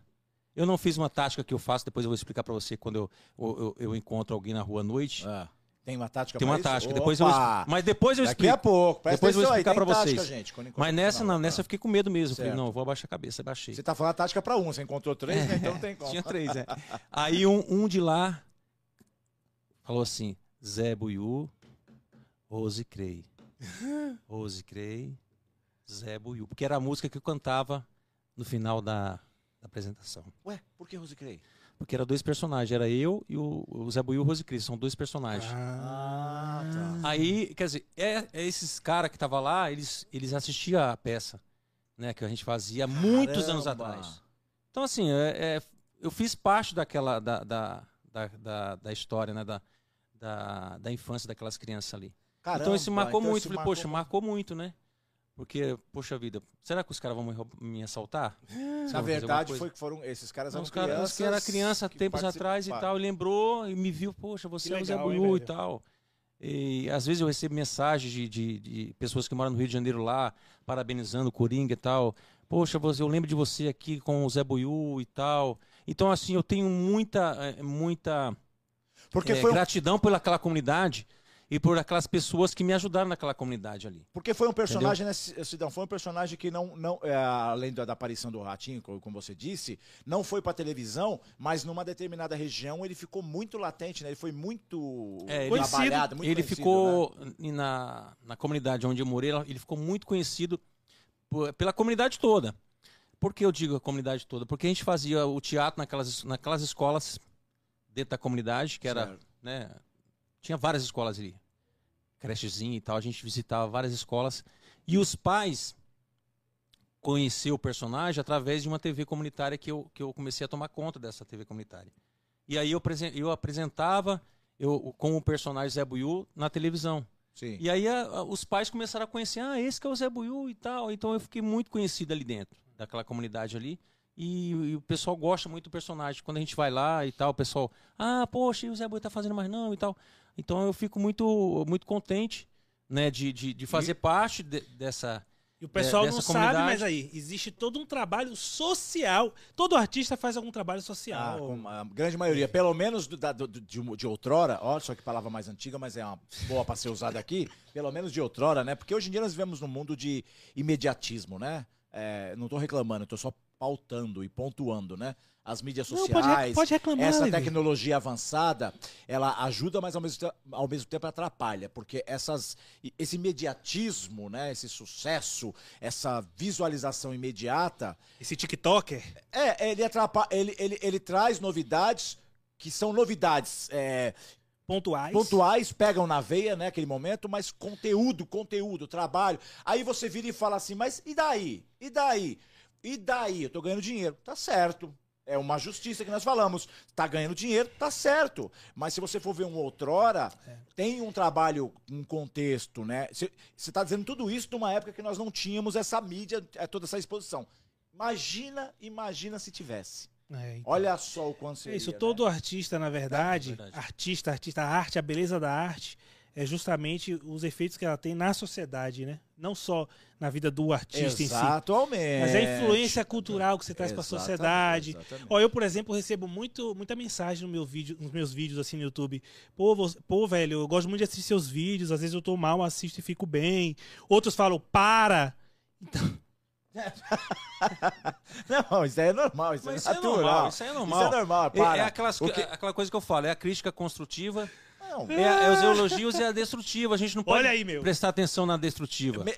Eu não fiz uma tática que eu faço, depois eu vou explicar pra você quando eu, eu, eu, eu encontro alguém na rua à noite. Ah. Tem uma tática Tem uma isso? tática. Depois eu, mas depois eu explico. Daqui a pouco. Depois eu vou explicar para vocês. Gente, quando mas nessa não, nessa eu fiquei com medo mesmo. Falei, não, vou abaixar a cabeça, baixei. Você tá falando a tática para um, você encontrou três, né? Então não tem como. Tinha três, é. Aí um, um de lá falou assim: Zé Buiú, Rose Crei. Rose Crei, Zé Buiú. Porque era a música que eu cantava no final da, da apresentação. Ué, por que Rose Crei? Porque era dois personagens, era eu e o, o Zé Buiu e o Rose Cris, são dois personagens. Ah, tá. Aí, quer dizer, é, é esses caras que estavam lá, eles, eles assistiam a peça, né, que a gente fazia Caramba. muitos anos atrás. Então, assim, é, é, eu fiz parte daquela, da, da, da, da, história, né, da, da, da infância daquelas crianças ali. Caramba, então isso marcou então muito. Falei, marcou... poxa, marcou muito, né? Porque, poxa vida, será que os caras vão me, me assaltar? Na verdade, foi que foram esses caras Não, os caras que era criança tempos atrás e tal, e lembrou e me viu, poxa, você é o Zé Buiú e tal. E às vezes eu recebo mensagens de, de, de, pessoas que moram no Rio de Janeiro lá, parabenizando o Coringa e tal. Poxa, você, eu lembro de você aqui com o Zé Buiú e tal. Então, assim, eu tenho muita, eh, muita Porque é, foi gratidão um... pelaquela comunidade e por aquelas pessoas que me ajudaram naquela comunidade ali. Porque foi um personagem, né, Cidão, foi um personagem que não, não é, além da, da, aparição do Ratinho, como você disse, não foi para televisão, mas numa determinada região ele ficou muito latente, né? Ele foi muito é, trabalhado, muito Ele ficou né? na, na comunidade onde eu morei, ele ficou muito conhecido por, pela comunidade toda. Por que eu digo a comunidade toda? Porque a gente fazia o teatro naquelas, naquelas escolas dentro da comunidade, que era, certo. né, tinha várias escolas ali. Crechezinha e tal. A gente visitava várias escolas. E os pais conheceram o personagem através de uma TV comunitária que eu, que eu comecei a tomar conta dessa TV comunitária. E aí eu, eu apresentava eu, com o personagem Zé Buiú na televisão. Sim. E aí a, a, os pais começaram a conhecer, ah, esse que é o Zé Buiú e tal. Então eu fiquei muito conhecido ali dentro, daquela comunidade ali. E, e, o pessoal gosta muito do personagem. Quando a gente vai lá e tal, o pessoal, ah, poxa, e o Zé Buiú tá fazendo mais não e tal. Então eu fico muito, muito contente né, de, de, de fazer e... parte de, dessa, E o pessoal não comunidade. sabe, mas aí, existe todo um trabalho social. Todo artista faz algum trabalho social. Ah, a grande maioria, pelo menos do, da, do, de, de outrora, olha só que palavra mais antiga, mas é uma boa para ser usada aqui, pelo menos de outrora, né? Porque hoje em dia nós vivemos num mundo de imediatismo, né? É, não estou reclamando, estou só pautando e pontuando, né? as mídias sociais, não, pode, reclamar, essa tecnologia avançada, ela ajuda, mas ao mesmo, tempo, ao mesmo tempo atrapalha, porque essas, esse imediatismo, né, esse sucesso, essa visualização imediata... Esse TikToker? É, ele, atrapalha, ele, ele, ele traz novidades que são novidades é, pontuais. Pontuais, pegam na veia, né, aquele momento, mas conteúdo, conteúdo, trabalho. Aí você vira e fala assim, mas e daí? E daí? E daí? Eu tô ganhando dinheiro. Tá certo. É uma justiça que nós falamos. Tá ganhando dinheiro, tá certo. Mas se você for ver um outrora, é. tem um trabalho, um contexto, né? Você está dizendo tudo isso numa época que nós não tínhamos essa mídia, é, toda essa exposição. Imagina, imagina se tivesse. É, então. Olha só o quanto seria, É isso, todo né? artista, na verdade, é verdade, artista, artista, a arte, a beleza da arte, é justamente os efeitos que ela tem na sociedade, né? Não só na vida do artista Exatamente. em si. Mas é a influência cultural que você traz para a sociedade. Ó, eu, por exemplo, recebo muito, muita mensagem no meu vídeo, nos meus vídeos assim no YouTube. Pô, você, pô, velho, eu gosto muito de assistir seus vídeos, às vezes eu tô mal, assisto e fico bem. Outros falam, para! Então. não, isso aí é normal, isso, é, isso é normal. Isso aí é normal. Isso é normal, para. É, é aquelas, que... aquela coisa que eu falo, é a crítica construtiva não. É, é, os elogios e a destrutiva. A gente não pode aí, prestar atenção na destrutiva. Me,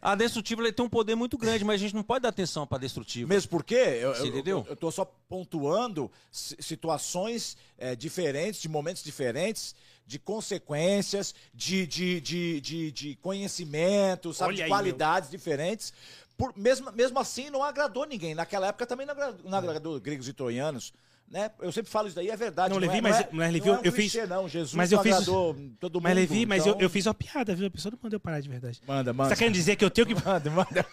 a destrutiva tem um poder muito grande, mas a gente não pode dar atenção para a destrutiva. Mesmo porque eu, Você eu, entendeu? eu, tô só pontuando situações é, diferentes, de momentos diferentes, de consequências, de, de, de, de, de conhecimento, sabe, de aí, qualidades meu. diferentes. Por, mesmo, mesmo assim, não agradou ninguém. Naquela época também não agradou, não agradou gregos e troianos. Né? Eu sempre falo isso daí, é verdade. Não, Levi, é, mas, é, mas Levi, não é um eu clichê, fiz. Não, Jesus mas eu fiz, todo mundo. Mas Levi, mas então... eu, eu fiz uma piada, viu? A pessoa não mandou parar de verdade. Manda, manda. Você tá querendo dizer que eu tenho que. Manda, manda.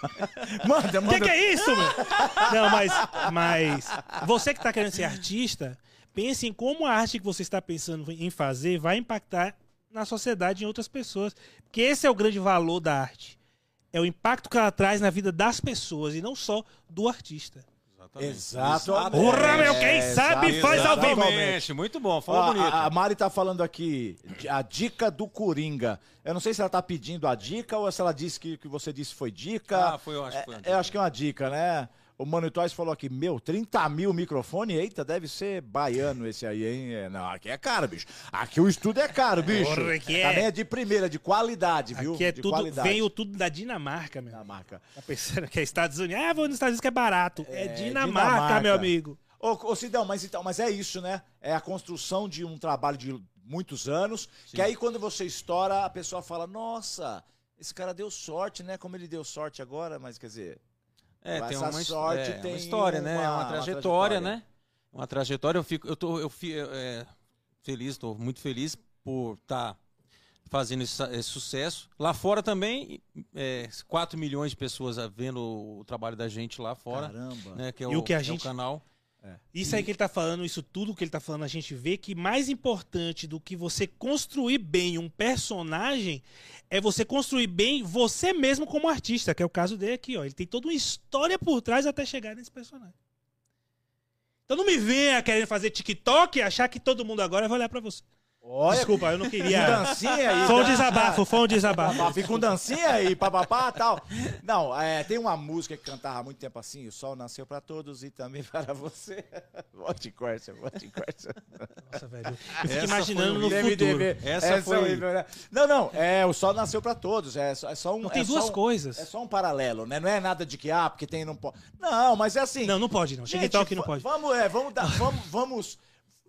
manda, manda. O que, que, é isso, meu? Não, mas, mas. Você que tá querendo ser artista, pense em como a arte que você está pensando em fazer vai impactar na sociedade e em outras pessoas. Porque esse é o grande valor da arte. É o impacto que ela traz na vida das pessoas e não só do artista. Exato. Porra, meu, quem sabe faz ao vivo. Muito bom, fala bonito. A, a, Mari tá falando aqui, a dica do Coringa. Eu não sei se ela tá pedindo a dica ou se ela disse que o que você disse foi dica. Ah, foi, eu acho que foi. É, eu acho que é uma dica, né? O Mano Toys falou aqui, meu, 30 mil microfone? Eita, deve ser baiano esse aí, hein? É, não, aqui é caro, bicho. Aqui o estudo é caro, bicho. Porra, aqui é... Também é de primeira, de qualidade, viu? Aqui é de tudo, qualidade. veio tudo da Dinamarca, meu. Dinamarca. Tá pensando que é Estados Unidos? Ah, vou nos Estados Unidos que é barato. É, é Dinamarca, Dinamarca, meu amigo. Ô, ô Cidão, mas, então, mas é isso, né? É a construção de um trabalho de muitos anos, Sim. que aí quando você estoura, a pessoa fala, nossa, esse cara deu sorte, né? Como ele deu sorte agora, mas quer dizer... É, tem uma, sorte, é, tem uma história, né? uma, né? Uma trajetória, uma trajetória, né? Uma trajetória. Eu fico, eu tô, eu fico é, feliz, estou muito feliz por estar tá fazendo esse, esse, sucesso. Lá fora também, é, 4 milhões de pessoas vendo o trabalho da gente lá fora. Caramba. Né, que é e o, o que a gente, é o canal. É. Isso aí que ele está falando, isso tudo que ele está falando, a gente vê que mais importante do que você construir bem um personagem é você construir bem você mesmo como artista, que é o caso dele aqui, ó. Ele tem toda uma história por trás até chegar nesse personagem. Então não me venha querendo fazer TikTok e achar que todo mundo agora vai olhar para você. Olha, Desculpa, eu não queria. dancinha aí. Foi um desabafo, foi um desabafo. Fica com dancinha aí, papapá tal. Não, é, tem uma música que cantava há muito tempo assim: O sol nasceu para todos e também para você. Vote Corsa, vote Corsa. Nossa, velho. Eu fico imaginando no futuro. Essa, Essa foi. Horrível, né? Não, não, é, o sol nasceu para todos. É, é só um. Não, tem é duas um, coisas. É só um paralelo, né? Não é nada de que, ah, porque tem não pode. Não, mas é assim. Não, não pode, não. Chega que não pode. Vamos, é, vamos dar. Vamos, vamos,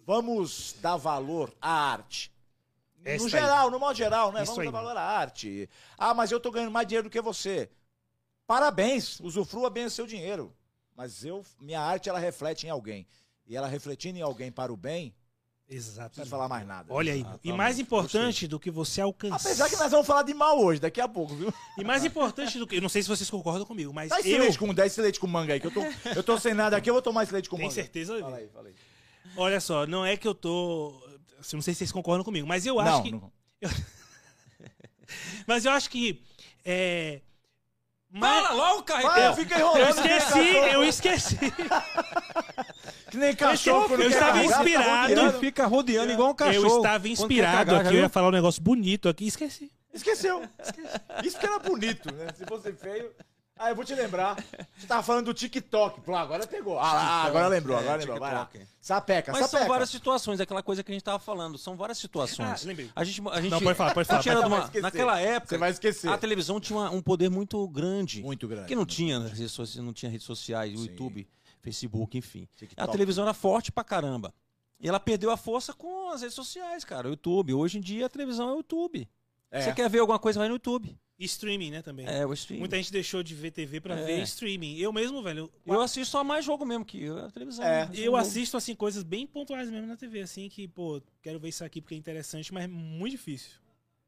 vamos dar valor à arte no geral, aí. no modo geral, né? Isso Vamos aí, dar valor à arte. Ah, mas eu tô ganhando mais dinheiro do que você. Parabéns, usufrua bem o seu dinheiro. Mas eu, minha arte, ela reflete em alguém. E ela refletindo em alguém para o bem, Exato. Não falar mais nada. Olha aí. E mais importante do que você alcançar. Apesar que nós vamos falar de mal hoje, daqui a pouco, viu? E mais importante do que. Eu não sei se vocês concordam comigo, mas. Dá esse, eu... leite, com, dá esse leite com manga aí, que eu tô, eu tô sem nada aqui, eu vou tomar esse leite com Tem manga. Tem certeza? Fala aí, fala aí. Olha só, não é que eu tô. Assim, não sei se vocês concordam comigo, mas eu acho não, que. Não. Mas eu acho que é, Mas... Fala logo, carreteiro! eu fiquei enrolando. Eu esqueci, eu esqueci. que nem cachorro. Eu, eu estava inspirado. Ele fica rodeando igual um cachorro. Eu estava inspirado aqui, eu ia falar um negócio bonito aqui, esqueci. Esqueceu. Esqueci. Isso que era bonito, né? Se fosse feio... Ah, eu vou te lembrar. Você tava falando do TikTok. Pô, agora pegou. Ah, lá, agora lembrou, agora lembrou. Vai lá. Sapeca, Mas sapeca. são várias situações, aquela coisa que a gente tava falando. São várias situações. Ah, lembrei. A gente, a gente, Não, pode falar, pode falar. a gente era pode uma- naquela época, Você vai esquecer. a televisão tinha uma- um poder muito grande. Muito grande. Que não tinha nas redes sociais, não tinha redes sociais, Sim. YouTube, Facebook, enfim. TikTok. A televisão era forte pra caramba. E ela perdeu a força com as redes sociais, cara. O YouTube. Hoje em dia a televisão é o YouTube. É. Você quer ver alguma coisa, vai no YouTube. E streaming, né, também. É, o streaming. Muita gente deixou de ver TV pra É. ver streaming. Eu mesmo, velho. Eu assisto só mais jogo mesmo que a televisão. É. né? Eu assisto, assim, coisas bem pontuais mesmo na TV, assim, que, pô, quero ver isso aqui porque é interessante, mas é muito difícil.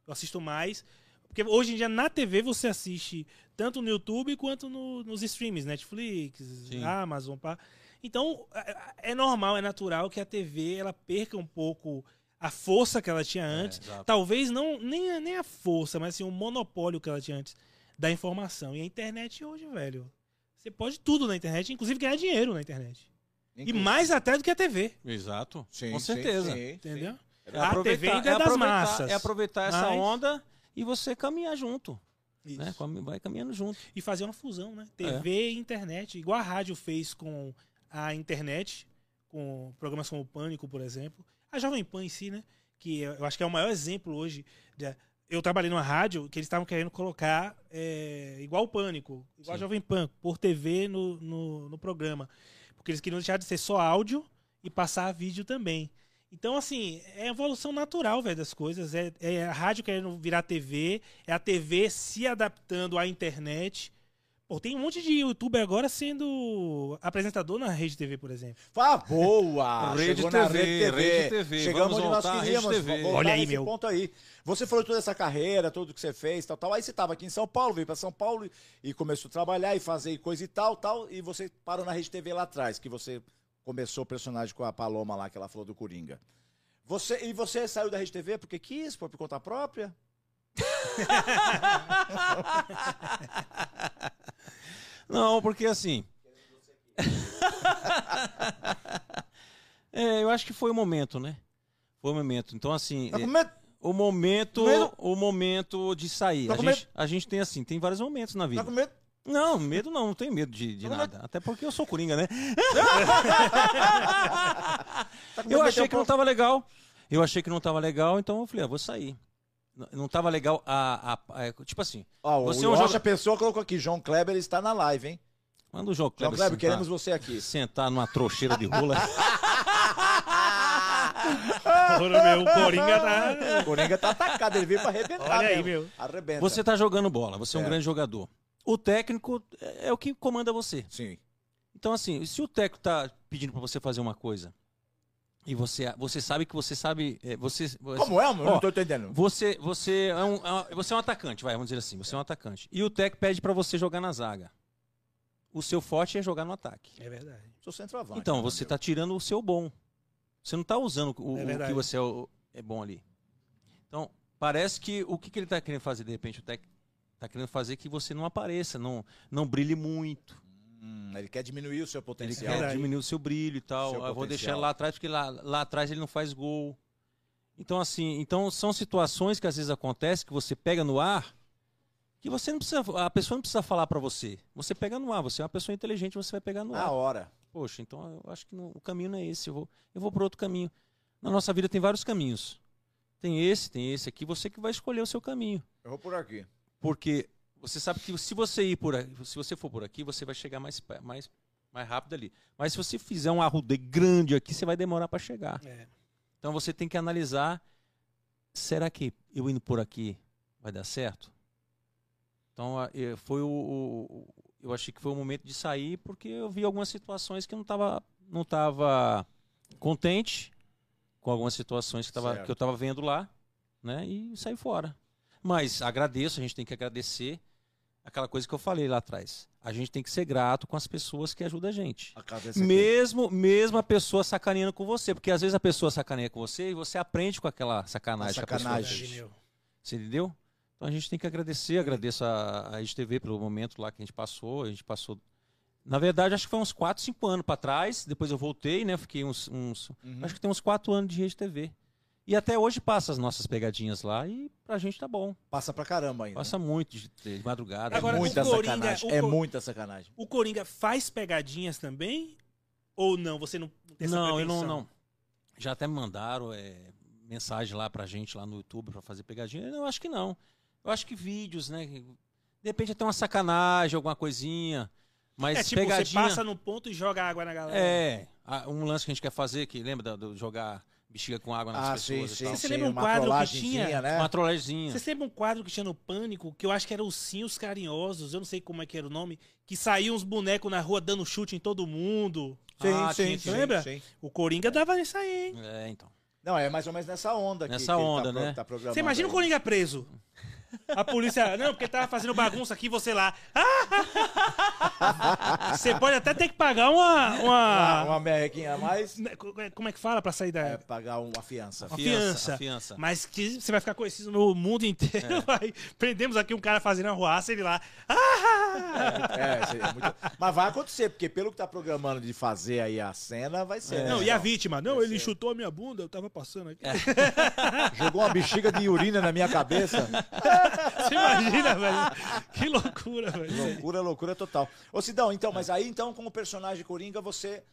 Eu assisto mais. Porque hoje em dia na TV você assiste tanto no YouTube quanto no- nos streams, Netflix, Sim. Amazon, pá. Então, é é normal, é natural que a TV ela perca um pouco a força que ela tinha antes. exato. Talvez não nem, a- nem a força, mas assim, o monopólio que ela tinha antes da informação. E a internet hoje, velho, você pode tudo na internet, inclusive ganhar dinheiro na internet. E Inclusive. mais até do que a TV. Exato. Sim, com sim, certeza. sim, Entendeu? É a TV ainda é das aproveitar- massas. É aproveitar essa Mas- onda e você caminhar junto. Isso. Né? Vai caminhando junto. E fazer uma fusão, né? É. TV e internet. Igual a rádio fez com a internet, com programas como o Pânico, por exemplo. A Jovem Pan em si, né? Que eu acho que é o maior exemplo hoje. de- eu trabalhei numa rádio que eles estavam querendo colocar é, igual o Pânico, igual a. Jovem Pan, por TV no, no, no programa. Porque eles queriam deixar de ser só áudio e passar vídeo também. Então, assim, é a evolução natural, velho, das coisas. É, é a rádio querendo virar TV, é a TV se adaptando à internet. Pô, tem um monte de youtuber agora sendo apresentador na Rede TV, por exemplo. Ah, boa! Rede Chegou na TV, Rede TV. Rede TV. Chegamos Vamos onde nós voltar queríamos. Rede TV. Olha aí, meu. ponto aí. Você falou toda essa carreira, tudo que você fez, tal, tal. Aí você estava aqui em São Paulo, veio para São Paulo e, começou a trabalhar e fazer coisa e tal, tal. E você parou na Rede TV lá atrás, que você começou o personagem com a Paloma lá, que ela falou do Coringa. Você, e você saiu da Rede TV porque quis, por conta própria? Não, porque assim. é, eu acho que foi o momento, né? Foi o momento. Então, assim. Tá é, medo? o momento. medo? O momento de sair. Tá A gente, a gente tem assim, tem vários momentos na Tá vida. com medo? Não, medo não, não tenho medo de, de Tá nada. Até porque eu sou coringa, né? Tá medo Eu achei que não tava legal. Eu achei que não tava legal, então eu falei, ah, vou sair. Não- Não tava legal a. a- a- tipo assim, Ó, Você o é um Rocha joga- Pessoa colocou aqui, João Kleber está na live, hein? manda o João João Kleber. Kleber, sentar, queremos você aqui. sentar numa trouxeira de rola. Porra, meu, o Coringa tá. O Coringa tá atacado, ele veio pra arrebentar Olha aí, meu. Arrebenta. Você tá jogando bola, você é um Certo. grande jogador. O técnico é é o que comanda você. Sim. Então, assim, se o técnico tá pedindo pra você fazer uma coisa e você, você sabe que você sabe. é, Você, você- Como é, mano? Eu Ó, não tô entendendo. Você, você, é um, é você é um atacante, vai, vamos dizer assim. Você é um atacante. E o técnico pede pra você jogar na zaga. O seu forte é jogar no ataque. É verdade. Sou centroavante. Então, né, você meu? tá tirando o seu bom. Você não tá usando o, É o que você é, o- é bom ali. Então, parece que o que, que ele tá querendo fazer, de repente, o técnico tá querendo fazer que você não apareça, não, não brilhe muito. Hum, ele quer diminuir o seu Ele potencial. quer Verdade. diminuir o seu brilho e tal. Ah, vou deixar ele lá atrás, porque lá, lá atrás ele não faz gol. Então, assim, então são situações que às vezes acontecem que você pega no ar que você não precisa. A pessoa não precisa falar pra você. Você pega no ar, você é uma pessoa inteligente, você vai pegar no Na ar. hora. Poxa, então eu acho que não- o caminho não é esse. Eu vou, eu vou por outro caminho. Na nossa vida tem vários caminhos. Tem esse, tem esse aqui. Você que vai escolher o seu caminho. Eu vou por aqui. Porque você sabe que se você ir por aqui, se você for por aqui, você vai chegar mais, mais, mais rápido ali. Mas se você fizer um arrude grande aqui, você vai demorar para chegar. É. Então você tem que analisar: será que eu indo por aqui vai dar certo? Então foi o, o- o- eu achei que foi o momento de sair porque eu vi algumas situações que eu não estava não tava contente com algumas situações que, tava, Certo. que eu estava vendo lá, né? E saí fora. Mas agradeço, a gente tem que agradecer aquela coisa que eu falei lá atrás. A gente tem que ser grato com as pessoas que ajudam a gente. A aqui. Mesmo, mesmo a pessoa sacaneando com você. Porque às vezes a pessoa sacaneia com você e você aprende com aquela sacanagem, A que a pessoa sacanagem. Você entendeu? Então a gente tem que agradecer, agradeço a, a RedeTV pelo momento lá que a gente passou. A gente passou. Na verdade, acho que foi uns 4, 5 anos para trás. Depois eu voltei, né? Fiquei uns. uns uhum. Acho que tem uns 4 anos de RedeTV. E até hoje passa as nossas pegadinhas lá e pra gente tá bom. Passa pra caramba ainda. Passa muito de, de madrugada. Agora, é muita Coringa, sacanagem. É muita sacanagem. O Coringa faz pegadinhas também? Ou não? Você não tem essa Não, eu não, não. Já até me mandaram é, mensagem lá pra gente lá no YouTube pra fazer pegadinha. Eu acho que não. Eu acho que vídeos, né? De repente até uma sacanagem, alguma coisinha. Mas é, tipo, pegadinha... você passa no ponto e joga água na galera. É. Um lance que a gente quer fazer, que lembra do jogar bexiga com água nas ah, pessoas. Sim, sim, Você lembra um quadro que tinha? Né? Uma trollagemzinha. Você lembra um quadro que tinha no Pânico, que eu acho que era os Cinhos Carinhosos, eu não sei como é que era o nome, que saíam uns bonecos na rua dando chute em todo mundo. Sim, ah, sim, sim, lembra? Sim. O Coringa dava isso aí, hein? É, então. Não, é mais ou menos nessa onda aqui. Nessa onda, tá, né? Tá Você imagina aí. o Coringa preso. A polícia. Não, porque tava fazendo bagunça aqui você lá. Você pode até ter que pagar uma. Uma, uma merrequinha a mais. Né, como é que fala pra sair da. É, pagar uma fiança. Uma fiança. fiança. Mas que você vai ficar conhecido no mundo inteiro. É. Aí, prendemos aqui um cara fazendo arruaça, ele lá. É, é, muito... Mas vai acontecer, porque pelo que tá programando de fazer aí a cena, vai ser. É. Não, e a vítima? Não, vai ele ser. chutou a minha bunda, eu tava passando aqui. É. Jogou uma bexiga de urina na minha cabeça. Você imagina, velho? Que loucura, velho. Loucura, loucura total. Ô, Sidão, então, mas aí, então, como personagem Coringa, você.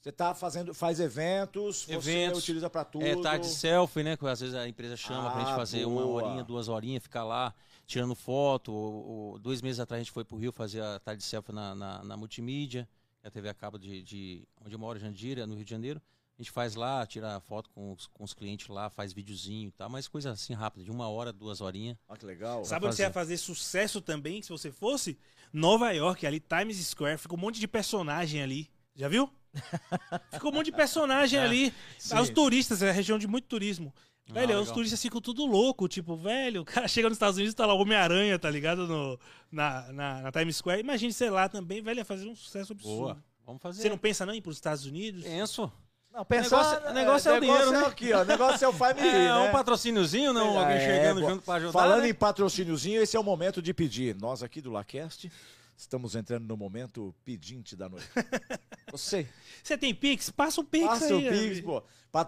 Você tá fazendo, faz eventos, eventos, você utiliza para tudo. É, tarde selfie, né? Que às vezes a empresa chama ah, pra gente fazer boa. uma horinha, duas horinhas, ficar lá tirando foto. Ou, ou, dois meses atrás a gente foi pro Rio fazer a tarde selfie na, na, na multimídia, a TV a cabo de, de onde eu moro, Jandira, no Rio de Janeiro. A gente faz lá, tira foto com os, com os clientes lá, faz videozinho e tal, mas coisa assim rápida, de uma hora, duas horinhas. Ah, que legal. Sabe onde você ia fazer sucesso também, se você fosse? Nova York, ali, Times Square, fica um monte de personagem ali. Já viu? Ficou um monte de personagem é, ali. Sim. Os turistas, é a região de muito turismo. Ah, velho, legal. os turistas ficam tudo louco, tipo, velho, o cara chega nos Estados Unidos e tá lá o Homem-Aranha, tá ligado? No, na, na, na, Times Square. Imagine, sei lá, também, velho, ia fazer um sucesso absurdo. Boa. Vamos fazer. Você não pensa não em ir pros Estados Unidos? Penso. Não, pensar, o negócio, é, negócio é, é o dinheiro, né? aqui, ó. O negócio é o family, é, né? um patrocíniozinho, não? Alguém é, chegando junto pra ajudar. Falando né? em patrocíniozinho, esse é o momento de pedir. Nós aqui do Lacast estamos entrando no momento pedinte da noite. Você. Você tem Pix? Passa o Pix Passa aí. Passa o Pix, pô.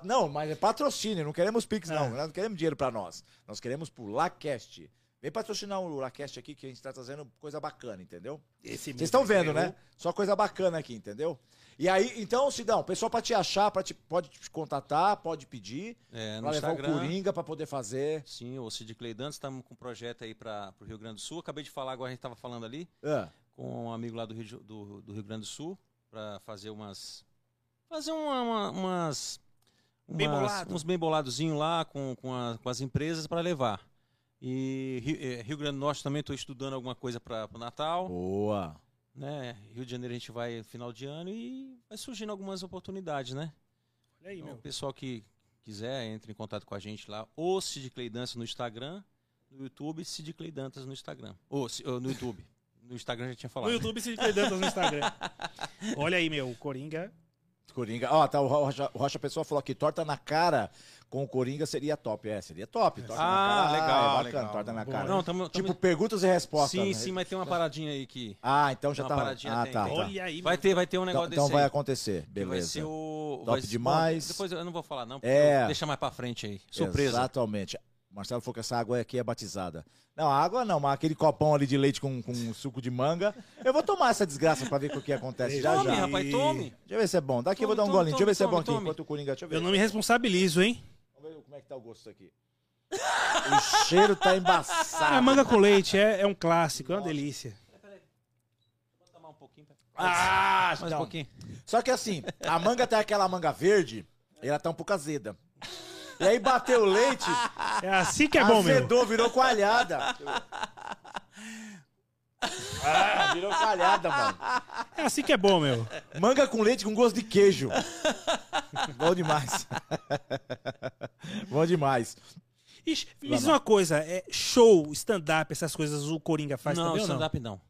Não, mas é patrocínio, não queremos Pix, não. Nós não queremos dinheiro pra nós. Nós queremos pro Lacast. Vem patrocinar o Lacast aqui, que a gente tá trazendo coisa bacana, entendeu? Vocês estão vendo, né? Só coisa bacana aqui, entendeu? E aí, então, Sidão, o pessoal para te achar, pra te, pode te contatar, pode pedir. É, no pra levar Instagram, o Coringa para poder fazer. Sim, o Cid Cleidantes, estamos com um projeto aí para o Rio Grande do Sul. Acabei de falar, agora a gente estava falando ali, é. com um amigo lá do Rio, do, do Rio Grande do Sul, para fazer umas. Fazer uma, uma, umas. Bem bolado. Uns bem boladozinhos lá com, com, a, com as empresas para levar. E Rio, é, Rio, Grande do Norte também estou estudando alguma coisa para o Natal. Boa! Né? Rio de Janeiro a gente vai final de ano e vai surgindo algumas oportunidades, né? Olha aí, então, meu. O pessoal que quiser, entre em contato com a gente lá, ou Sid Clay Dança no Instagram, no YouTube, Sid Clay Dantas no Instagram. Ou, ou no YouTube. No Instagram já tinha falado. No YouTube, Sid Clay Dantas no Instagram. Olha aí, meu, Coringa. Coringa. Ó, tá, o Rocha, o Rocha Pessoa falou aqui, torta na cara com o Coringa seria top. É, seria top. Torta ah, cara, legal, é bacana, legal. Torta na cara. Não, tamo, tipo, perguntas e respostas. Sim, né? sim, mas tem uma paradinha aí que... Ah, então já uma tá... Paradinha ah, tem, tá, tem. tá. Olha aí, vai ter, vai ter um negócio então, desse Então vai acontecer, beleza. Vai ser o... Top vai, demais. Bom, depois eu não vou falar não, é. deixa mais pra frente aí. Surpresa. Exatamente. Marcelo falou que essa água aqui é batizada. Não, água não, mas aquele copão ali de leite com, com suco de manga. Eu vou tomar essa desgraça pra ver o que acontece já tome, já. rapaz, tome. Deixa eu ver se é bom. Daqui tome, eu vou dar um tome, golinho. Deixa eu ver se é bom aqui. Enquanto o Coringa, deixa eu ver. Eu não me responsabilizo, hein? Vamos ver como é que tá o gosto aqui. o cheiro tá embaçado. É manga com leite, é, é um clássico, é uma delícia. Vou tomar um pouquinho. Ah, mais um pouquinho. Só que assim, a manga tem aquela manga verde, e ela tá um pouco azeda. E aí bateu o leite. É assim que é bom, meu. Azedou, virou coalhada. Ah, virou coalhada, mano. É assim que é bom, meu. Manga com leite com gosto de queijo. bom demais. bom demais. Ixi, me diz uma coisa, é show, stand-up, essas coisas o Coringa faz não, também stand-up não?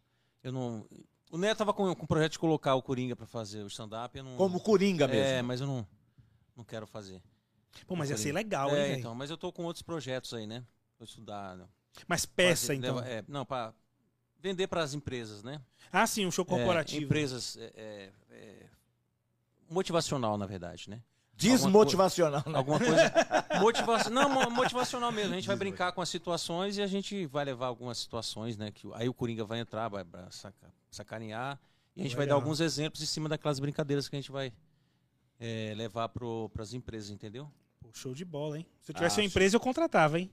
Eu não. O Neto tava com, com o projeto de colocar o Coringa pra fazer o stand-up. Não... Como Coringa mesmo. É, mas eu não, não quero fazer. Pô, mas ia ser legal, é, hein, então, mas eu tô com outros projetos aí, né? Vou estudar. Né? Mas peça, Fazer- então. leva- é, não, para vender para as empresas, né? Ah, sim, um show É, corporativo. empresas é, é, é, motivacional, na verdade, né? Desmotivacional, né? Alguma coisa motivacional, não, mo- motivacional mesmo. A gente vai brincar com as situações e a gente vai levar algumas situações, né? Que aí o Coringa vai entrar, vai vai saca- sacanear e a gente vai dar alguns exemplos em cima daquelas brincadeiras que a gente vai é, levar para as empresas, entendeu? Show de bola, hein? Se eu tivesse Ah, uma empresa, eu contratava, hein?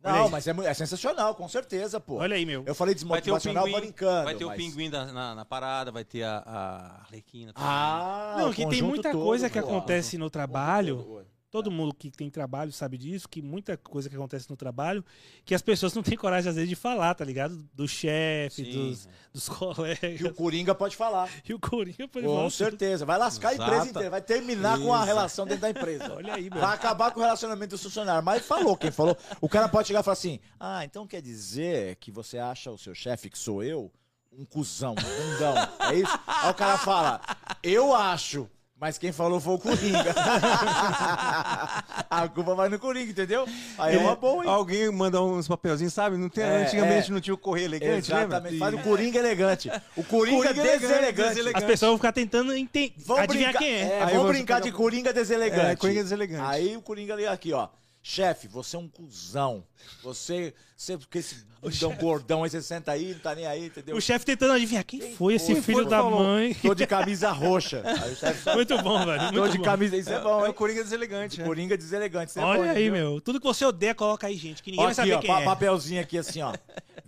Não, mas é, é sensacional, com certeza, pô. Olha aí, meu. Eu falei Vai ter o desmotivacional pinguim, brincando. vai ter o mas- pinguim da- na, na parada, vai ter a, a Arlequina. também. Ah, Não, o que tem muita todo, coisa que pô. acontece no trabalho. Todo. Todo mundo que tem trabalho sabe disso, que muita coisa que acontece no trabalho, que as pessoas não têm coragem, às vezes, de falar, tá ligado? Do chefe, dos, dos colegas. o Coringa pode falar. E o Coringa pode Com falar. certeza. Vai lascar a empresa inteira. Vai terminar com a Isso. relação dentro da empresa. Olha aí, meu. Vai acabar com o relacionamento do funcionário. Mas falou, quem falou. O cara pode chegar e falar assim: Ah, então quer dizer que você acha o seu chefe, que sou eu, um cuzão, um bundão. É isso? Aí o cara fala: Eu acho. Mas quem falou foi o Coringa. a culpa vai no Coringa, entendeu? Aí é, uma boa, hein? Alguém manda uns papelzinhos, sabe? Não tem, É, antigamente é. não tinha o correio elegante, lembra? Exatamente. Faz o Coringa elegante. O Coringa, Coringa elegante, deselegante. deselegante. As pessoas vão ficar tentando enten- Vamos adivinhar brincar, quem é. é, vamos brincar de Coringa deselegante. É, Coringa deselegante. Aí o Coringa liga aqui, ó. Chefe, você é um cuzão. Você, você com esse bundão gordão aí, você senta aí, não tá nem aí, entendeu? O chefe tentando adivinhar quem, Quem foi esse filho da falou. mãe. Tô de camisa roxa. Só... Muito bom, velho. Tô Muito de bom. camisa, isso é bom, É o Coringa deselegante, né? Coringa deselegante, isso é bom, Olha aí, entendeu? meu. Tudo que você odeia, coloca aí, gente. Que ninguém Ó, vai aqui, saber ó, quem pa- é. papelzinho aqui assim, ó.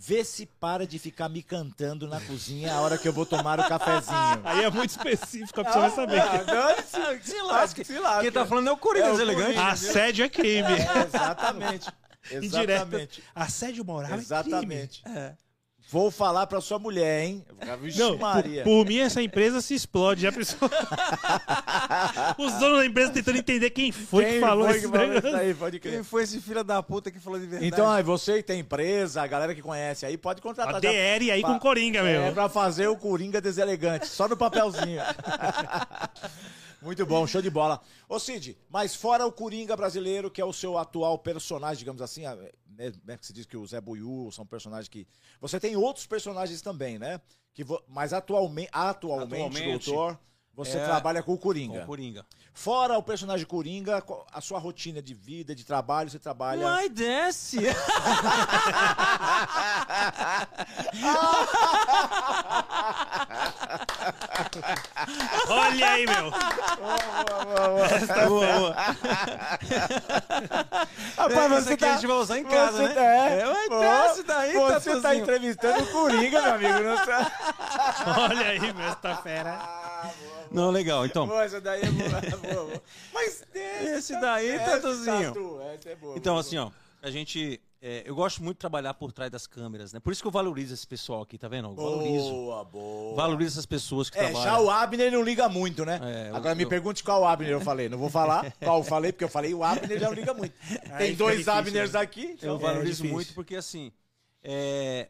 Vê se para de ficar me cantando na cozinha a hora que eu vou tomar o cafezinho. Aí é muito específico, a pessoa vai saber. Ah, dane-se. Se lasque. Se lasque. Quem tá falando é o Coringa É deselegante. Assédio é crime. É, exatamente. Exatamente. Assédio moral é Exatamente. É. Vou falar pra sua mulher, hein? Vixe. Não, Maria. por, por mim essa empresa se explode. Já pensou? Os donos da empresa tentando entender quem foi Quem que falou foi esse que falou isso? Pode Quem crer. foi esse filho da puta que falou de verdade? Então, aí, você que tem empresa, a galera que conhece aí, pode contratar. A DR aí Pra- com Coringa, meu. É, pra fazer o Coringa deselegante, só no papelzinho. Muito bom, show de bola. Ô Cid, mas fora o Coringa brasileiro, que é o seu atual personagem, digamos assim, né, né, que se diz que o Zé Buiú são personagens que... Você tem outros personagens também, né? Que vo- Mas atualmente, atualmente, Atualmente, doutor, você é, trabalha com o Com Coringa. o Coringa. Fora o personagem Coringa, a sua rotina de vida, de trabalho, você trabalha... Ai, desce! Olha aí, meu. Tá boa, boa. Rapaz, Essa aqui a gente vai usar em casa, você né? Tá, é, É, mas Pô, desce daí, Você tá Tatuzinho. entrevistando o Coringa, meu amigo. Não tá... Olha aí, meu, essa fera. Ah, Não, legal. Então, boa, essa daí é boa, boa, boa. Mas esse daí, Tatuzinho. Tatu, essa é boa. Então, boa, assim, ó, a gente. É, eu gosto muito de trabalhar por trás das câmeras, né? Por isso que eu valorizo esse pessoal aqui, tá vendo? Eu boa. valorizo. Boa, boa. Valorizo essas pessoas que É, trabalham. já o Abner não liga muito, né? É, eu- Agora me eu- pergunte qual Abner eu falei. Não vou falar qual eu falei, porque eu falei o Abner já não liga muito. Aí Tem fica dois difícil, Abners né? aqui. Eu então- valorizo difícil. muito porque, assim, é,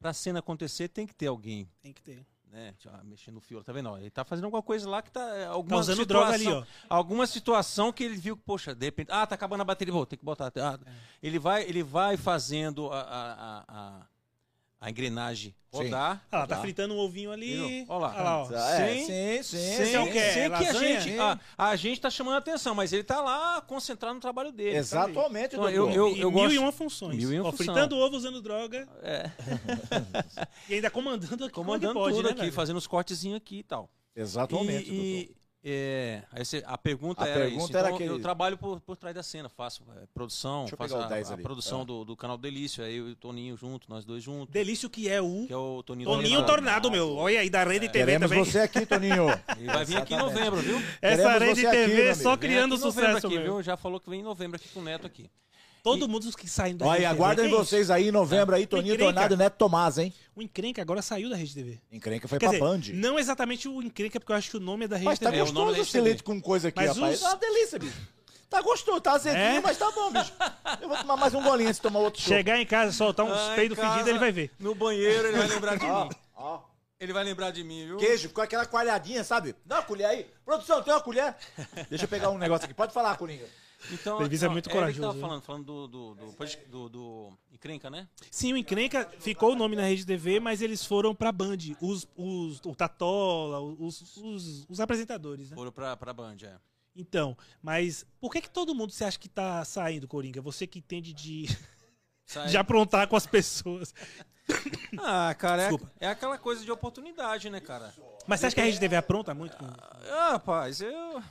pra cena acontecer tem que ter alguém, Tem que ter. Né? Mexendo no fio, tá vendo? Ó, Ele tá fazendo alguma coisa lá que tá. é, Tá Alguma usando situação, droga ali, ó. Alguma situação que ele viu que, poxa, de repente. Ah, tá acabando a bateria, vou ter que botar. ah, ele, vai, ele vai fazendo a, a, a, a- a engrenagem Sim. rodar. Ah, lá, tá Tá. fritando um ovinho ali. Ó lá. Olha lá, ó. É, Sim, sim, sim. É o sim. quê? Sem que a gente, a, a gente tá chamando a atenção, mas ele tá lá concentrado no trabalho dele. sabe? Exatamente, Então, doutor. eu- eu- E mil gosto- e uma funções. Mil e uma Ó, função. fritando ovo, usando droga. É, E ainda comandando aqui. é comandando pode, tudo né, aqui, velho? fazendo os cortezinhos aqui e tal. Exatamente, e, doutor. e, é, a pergunta A era pergunta isso. era Então, aquele- eu trabalho por, por trás da cena, faço é, produção, Deixa eu faço a, 10 a ali. produção Ah. do, do canal Delício, aí eu e o Toninho junto, nós dois juntos. Delício que é o Que é o Toninho, Toninho Tornado. Tornado, meu. Olha aí, da Rede TV Queremos também. você aqui, Toninho. Ele vai vir aqui em novembro, viu? Essa Queremos Rede aqui, TV meu só criando aqui sucesso, aqui, meu. viu? Já falou que vem em novembro aqui com o Neto aqui. Todo mundo que saem da Olha, e aguardem é vocês aí em novembro aí, Toninho encrenca. Tornado e Neto Tomás, hein? O Encrenca agora saiu da Rede TV. Encrenca foi Quer pra dizer, Band. não exatamente o Encrenca, porque eu acho que o nome é da Rede Mas tá TV. É, o nome gostoso esse RedeTV. leite com coisa aqui, Mas rapaz. os- Tá uma delícia, bicho. Tá gostoso, tá azedinho, É? mas tá bom, bicho. Eu vou tomar mais um golinho antes de tomar outro show. Chegar em casa, soltar uns peidos fedidos, ele vai ver. No banheiro ele vai lembrar de Ó, mim. ó. Ele vai lembrar de mim, viu? Queijo com aquela coalhadinha, sabe? Dá uma colher aí. Produção, tem uma colher? Deixa eu pegar um negócio aqui. Pode falar, Coringa. Então, Levis é muito corajoso, tava né? falando, falando do, do, do, do, Encrenca, né? Sim, o Encrenca ficou o nome na Rede TV, mas eles foram pra Band. Os, os, o Tatola, os, os, os apresentadores, né? Foram pra, pra Band, é. Então, mas por que que todo mundo você acha que tá saindo, Coringa? Você que entende de, Sai- de aprontar com as pessoas. Ah, cara, é, é aquela coisa de oportunidade, né, cara? Mas você acha que a Rede TV apronta muito? Com... Ah, rapaz, eu...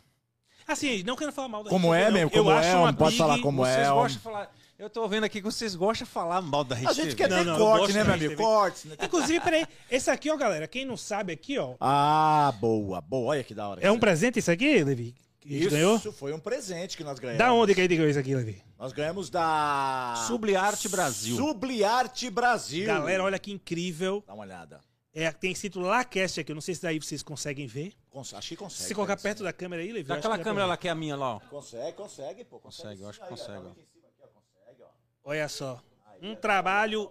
Assim, não quero falar mal da Como Rede é TV, não. mesmo, como eu é, acho uma não pode big- falar como vocês é. gostam de falar... Eu tô vendo aqui que vocês gostam de falar mal da Rede A gente TV. quer Não, ter não, eu corte, gosto né, da meu Rede amigo? TV. Cortes, né? Inclusive, peraí, esse aqui, ó, galera, quem não sabe aqui, ó, Ah, boa, boa. Olha que da hora. é um presente isso aqui, Levi? Que a gente Isso ganhou? foi um presente que nós ganhamos. Da onde que a gente ganhou isso aqui, Levi? Nós ganhamos da... Subliarte Brasil. Subliarte Brasil. Galera, olha que incrível. Dá uma olhada. É, tem escrito Lacast aqui, eu não sei se daí vocês conseguem ver. Cons- Acho que consegue. Se você colocar né? perto da câmera aí, Levi. Daquela câmera lá que é a minha lá, ó. Consegue, consegue, pô. Consegue, Consegue, eu acho que Aí, ó, consegue. Olha só. Um trabalho,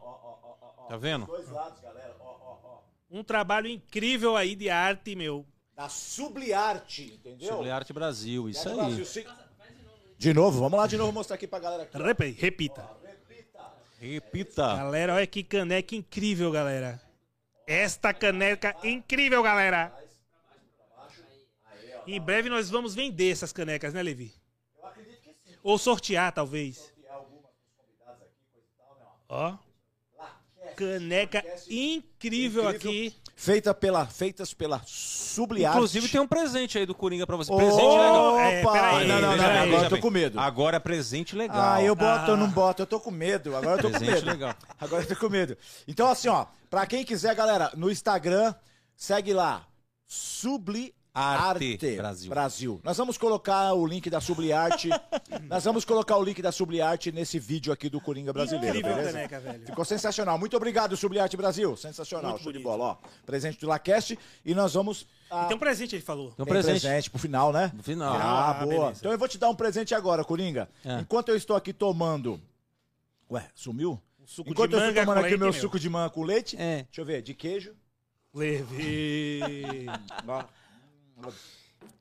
Tá vendo? Dois lados, galera. Ó, ó, ó. um trabalho incrível aí de arte, meu. Da Subliarte, entendeu? Subliarte Brasil, isso aí. Brasil, sim. De novo, vamos lá de novo mostrar aqui pra galera. Aqui. Repe- Repita. Repita. Galera, olha que caneca incrível, galera. Esta caneca incrível, galera. Em breve nós vamos vender essas canecas, né, Levi? Ou sortear, talvez. Ó. Caneca incrível aqui. Feita pela, feitas pela Subliarte. Inclusive tem um presente aí do Coringa pra você. Opa! Presente legal. É, peraí, não, não, não, bem, agora eu tô com medo. Agora é presente legal. Ah, eu boto, eu Ah. não boto, eu tô com medo. Agora eu tô com Presente medo. legal. Agora eu tô com medo. Então, assim, ó, pra quem quiser, galera, no Instagram, segue lá. Subliarte Arte Brasil. Brasil. Nós vamos colocar o link da Subliarte. nós vamos colocar o link da Subliarte nesse vídeo aqui do Coringa Brasileiro, Incrível beleza? caneca, velho. Ficou sensacional. Muito obrigado, Subliarte Brasil. Sensacional, Muito show de bonito. bola, ó. Presente do Lacast e nós vamos ah, E tem um presente, ele falou. Tem um presente. presente pro final, né? No final. Ah, Ah, boa. beleza. Então eu vou te dar um presente agora, Coringa. É. Enquanto eu estou aqui tomando. Ué, sumiu? suco Enquanto de eu estou tomando aqui leite, meu meu. suco de manga com leite. É. Deixa eu ver, de queijo. Levi.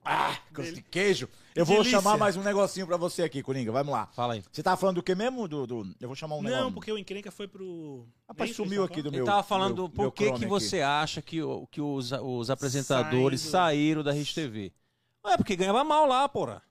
Ah, gosto de queijo. Eu vou Delícia. chamar mais um negocinho pra você aqui, Coringa. Vamos lá. Fala aí. Você tava falando do que mesmo? Do, do- Eu vou chamar um negócio. Não, porque o encrenca foi pro. Rapaz, Nem sumiu aqui do Ele meu. tava falando meu- por meu que, que aqui. você acha que, o- que os, os apresentadores Saindo. saíram da Rede TV. É porque ganhava mal lá, porra.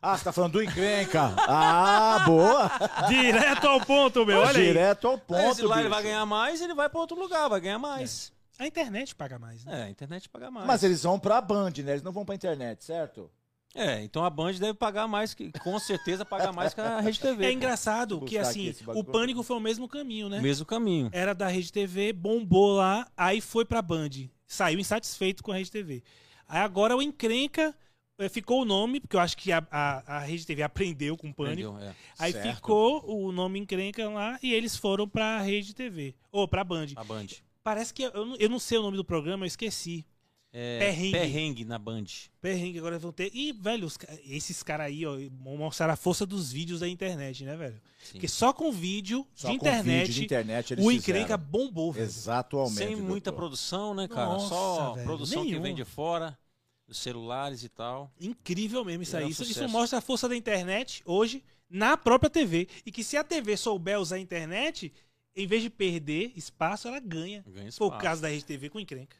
Ah, você tá falando do encrenca. ah, boa. Direto ao ponto, meu. Olha aí. Direto ao ponto, Esse lá ele bicho. vai ganhar mais, ele vai pra outro lugar, vai ganhar mais. A internet paga mais, né? É, a internet paga mais. Mas eles vão pra Band, né? Eles não vão pra internet, certo? É, então a Band deve pagar mais, que com certeza paga mais que a Rede TV. É engraçado que, assim, o Pânico foi o mesmo caminho, né? Mesmo caminho. Era da Rede TV, bombou lá, aí foi pra Band. Saiu insatisfeito com a Rede TV. Aí agora o Encrenca eh, ficou o nome, porque eu acho que a, a, a Rede TV aprendeu com o Pânico. Entendeu? É. Aí Certo. ficou o nome Encrenca lá e eles foram pra Rede TV. Ou pra Band. A Band. Parece que eu, não- eu não sei o nome do programa, eu esqueci. É, Perrengue. Perrengue na Band. Perrengue agora vão ter. E, velho, os esses caras aí, ó, vão mostrar a força dos vídeos da internet, né, velho? Sim. Porque só com vídeo Só de com internet, vídeo de internet eles o fizeram. Encrenca bombou, velho. Exatamente. Sem muita doutor. produção, né, cara? Nossa, Só velho, produção que vem de fora, dos celulares e tal. Incrível mesmo isso É um aí. Isso, isso mostra a força da internet hoje na própria TV. E que se a TV souber usar a internet, em vez de perder espaço, ela ganha. Ganha Foi o espaço. caso da Rede TV com o Encrenca.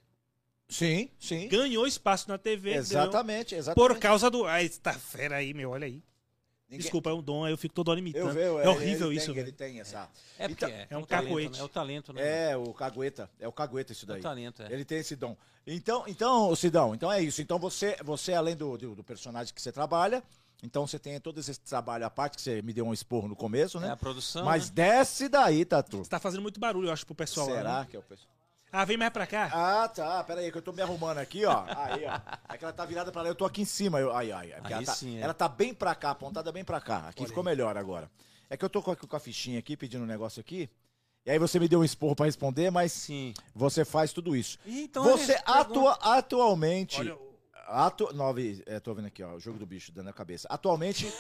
Sim, sim. Ganhou espaço na TV. ganhou Exatamente, exatamente. Por causa do. Ah, esta fera aí, meu, olha aí. Ninguém- Desculpa, é um dom, eu fico todo hora imitando. vejo, é horrível ele isso, tem. Ele tem essa. É porque Então, é, é um talento, cacuete. né? É o talento, né? É, o cagueta. É o cagueta isso É daí. o talento, é. Ele tem esse dom. Então, então, Sidão, então é isso. Então você, você além do, do, do personagem que você trabalha, então você tem todo esse trabalho à parte, que você me deu um esporro no começo, É né? a produção. Mas né? desce daí, Tatu. Você tá fazendo muito barulho, eu acho, pro pessoal. lá, Será né? que é o pessoal? Ah, vem mais pra cá. Ah, tá. Pera aí, que eu tô me arrumando aqui, ó. Aí, ó. É que ela tá virada pra lá, eu tô aqui em cima. Eu, ai, ai. é Aí ela, tá, sim, é. ela tá bem pra cá, apontada bem pra cá. Aqui Olha ficou aí. melhor agora. É que eu tô com a, com a fichinha aqui, pedindo um negócio aqui. E aí você me deu um esporro pra responder, mas Sim. você faz tudo isso. Então você é, atua, atualmente. Olha, Atu... Nove, é, tô vendo aqui, ó, o jogo do bicho dando a cabeça. Atualmente.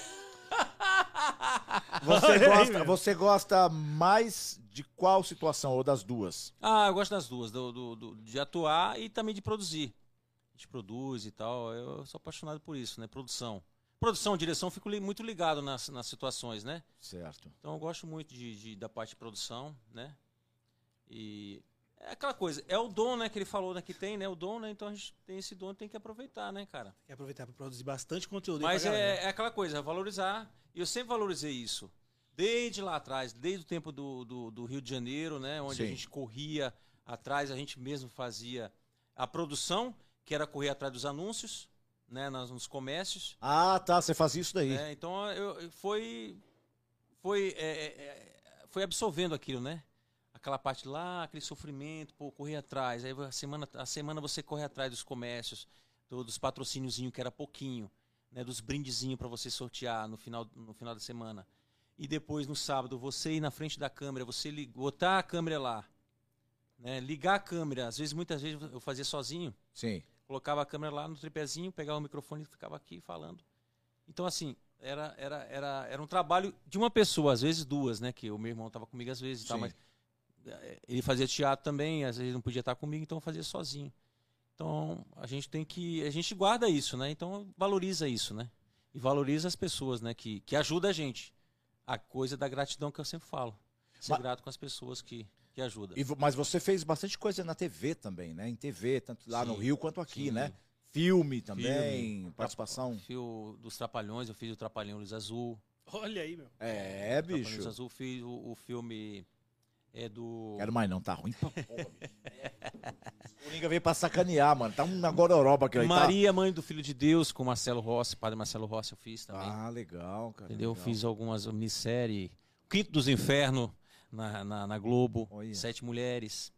você, gosta, você gosta mais de qual situação? Ou das duas? Ah, eu gosto das duas, do, do- do- de atuar e também de produzir. A gente produz e tal, eu sou apaixonado por isso, né? Produção. Produção, direção, fico li- muito ligado nas, nas situações, né? Certo. Então eu gosto muito de, de- da parte de produção, né? E é aquela coisa, é o dom, né, que ele falou, né, que tem, né, o dom, né? Então a gente tem esse dom, tem que aproveitar, né, cara? Quer aproveitar para produzir bastante conteúdo. Mas galera. é, é aquela coisa, valorizar. E eu sempre valorizei isso. Desde lá atrás, desde o tempo do, do, do Rio de Janeiro, né? Onde a Sim. gente corria atrás, a gente mesmo fazia a produção, que era correr atrás dos anúncios, né? Nas, nos comércios. Ah, tá. Você fazia isso daí. né, Então eu, eu- foi. Foi, é, é, é, foi absorvendo aquilo, né? Aquela parte lá, aquele sofrimento, pô, correr atrás. Aí a semana, a semana você corre atrás dos comércios, do- dos patrocíniozinhos, que era pouquinho, né? Dos brindezinhos para você sortear no final, no final da semana. E depois, no sábado, você ir na frente da câmera, você botar a câmera lá, né? Ligar a câmera. Às vezes, muitas vezes eu fazia sozinho Sim. colocava a câmera lá no tripézinho, pegava o microfone e ficava aqui falando. Então, assim, era, era, era, era um trabalho de uma pessoa, às vezes duas, né? Que o meu irmão estava comigo às vezes e mas ele fazia teatro também, às vezes não podia estar comigo, então eu fazia sozinho. Então, a gente tem que. A gente guarda isso, né? Então, valoriza isso, né? E valoriza as pessoas, né? Que, que ajudam a gente. A coisa da gratidão que eu sempre falo. Ser Mas- grato com as pessoas que, que ajudam. E mas você fez bastante coisa na TV também, né? Em TV, tanto lá no Sim, Rio quanto aqui, sim. né? Filme também, participação. Fio dos Trapalhões, eu fiz o Trapalhão Luz Azul. Olha aí, meu. É, Trapalhões bicho. Azul, fiz o, o filme é do. Quero mais não, tá ruim pra porra. O Coringa veio pra sacanear, mano. Tá uma gororoba aqui. ó, e tá- Maria, mãe do Filho de Deus, com Marcelo Rossi, padre Marcelo Rossi, eu fiz também. Ah, legal, cara. entendeu? legal. Fiz algumas minisséries. Quinto dos Infernos na, na, na Globo. Olha. Sete Mulheres.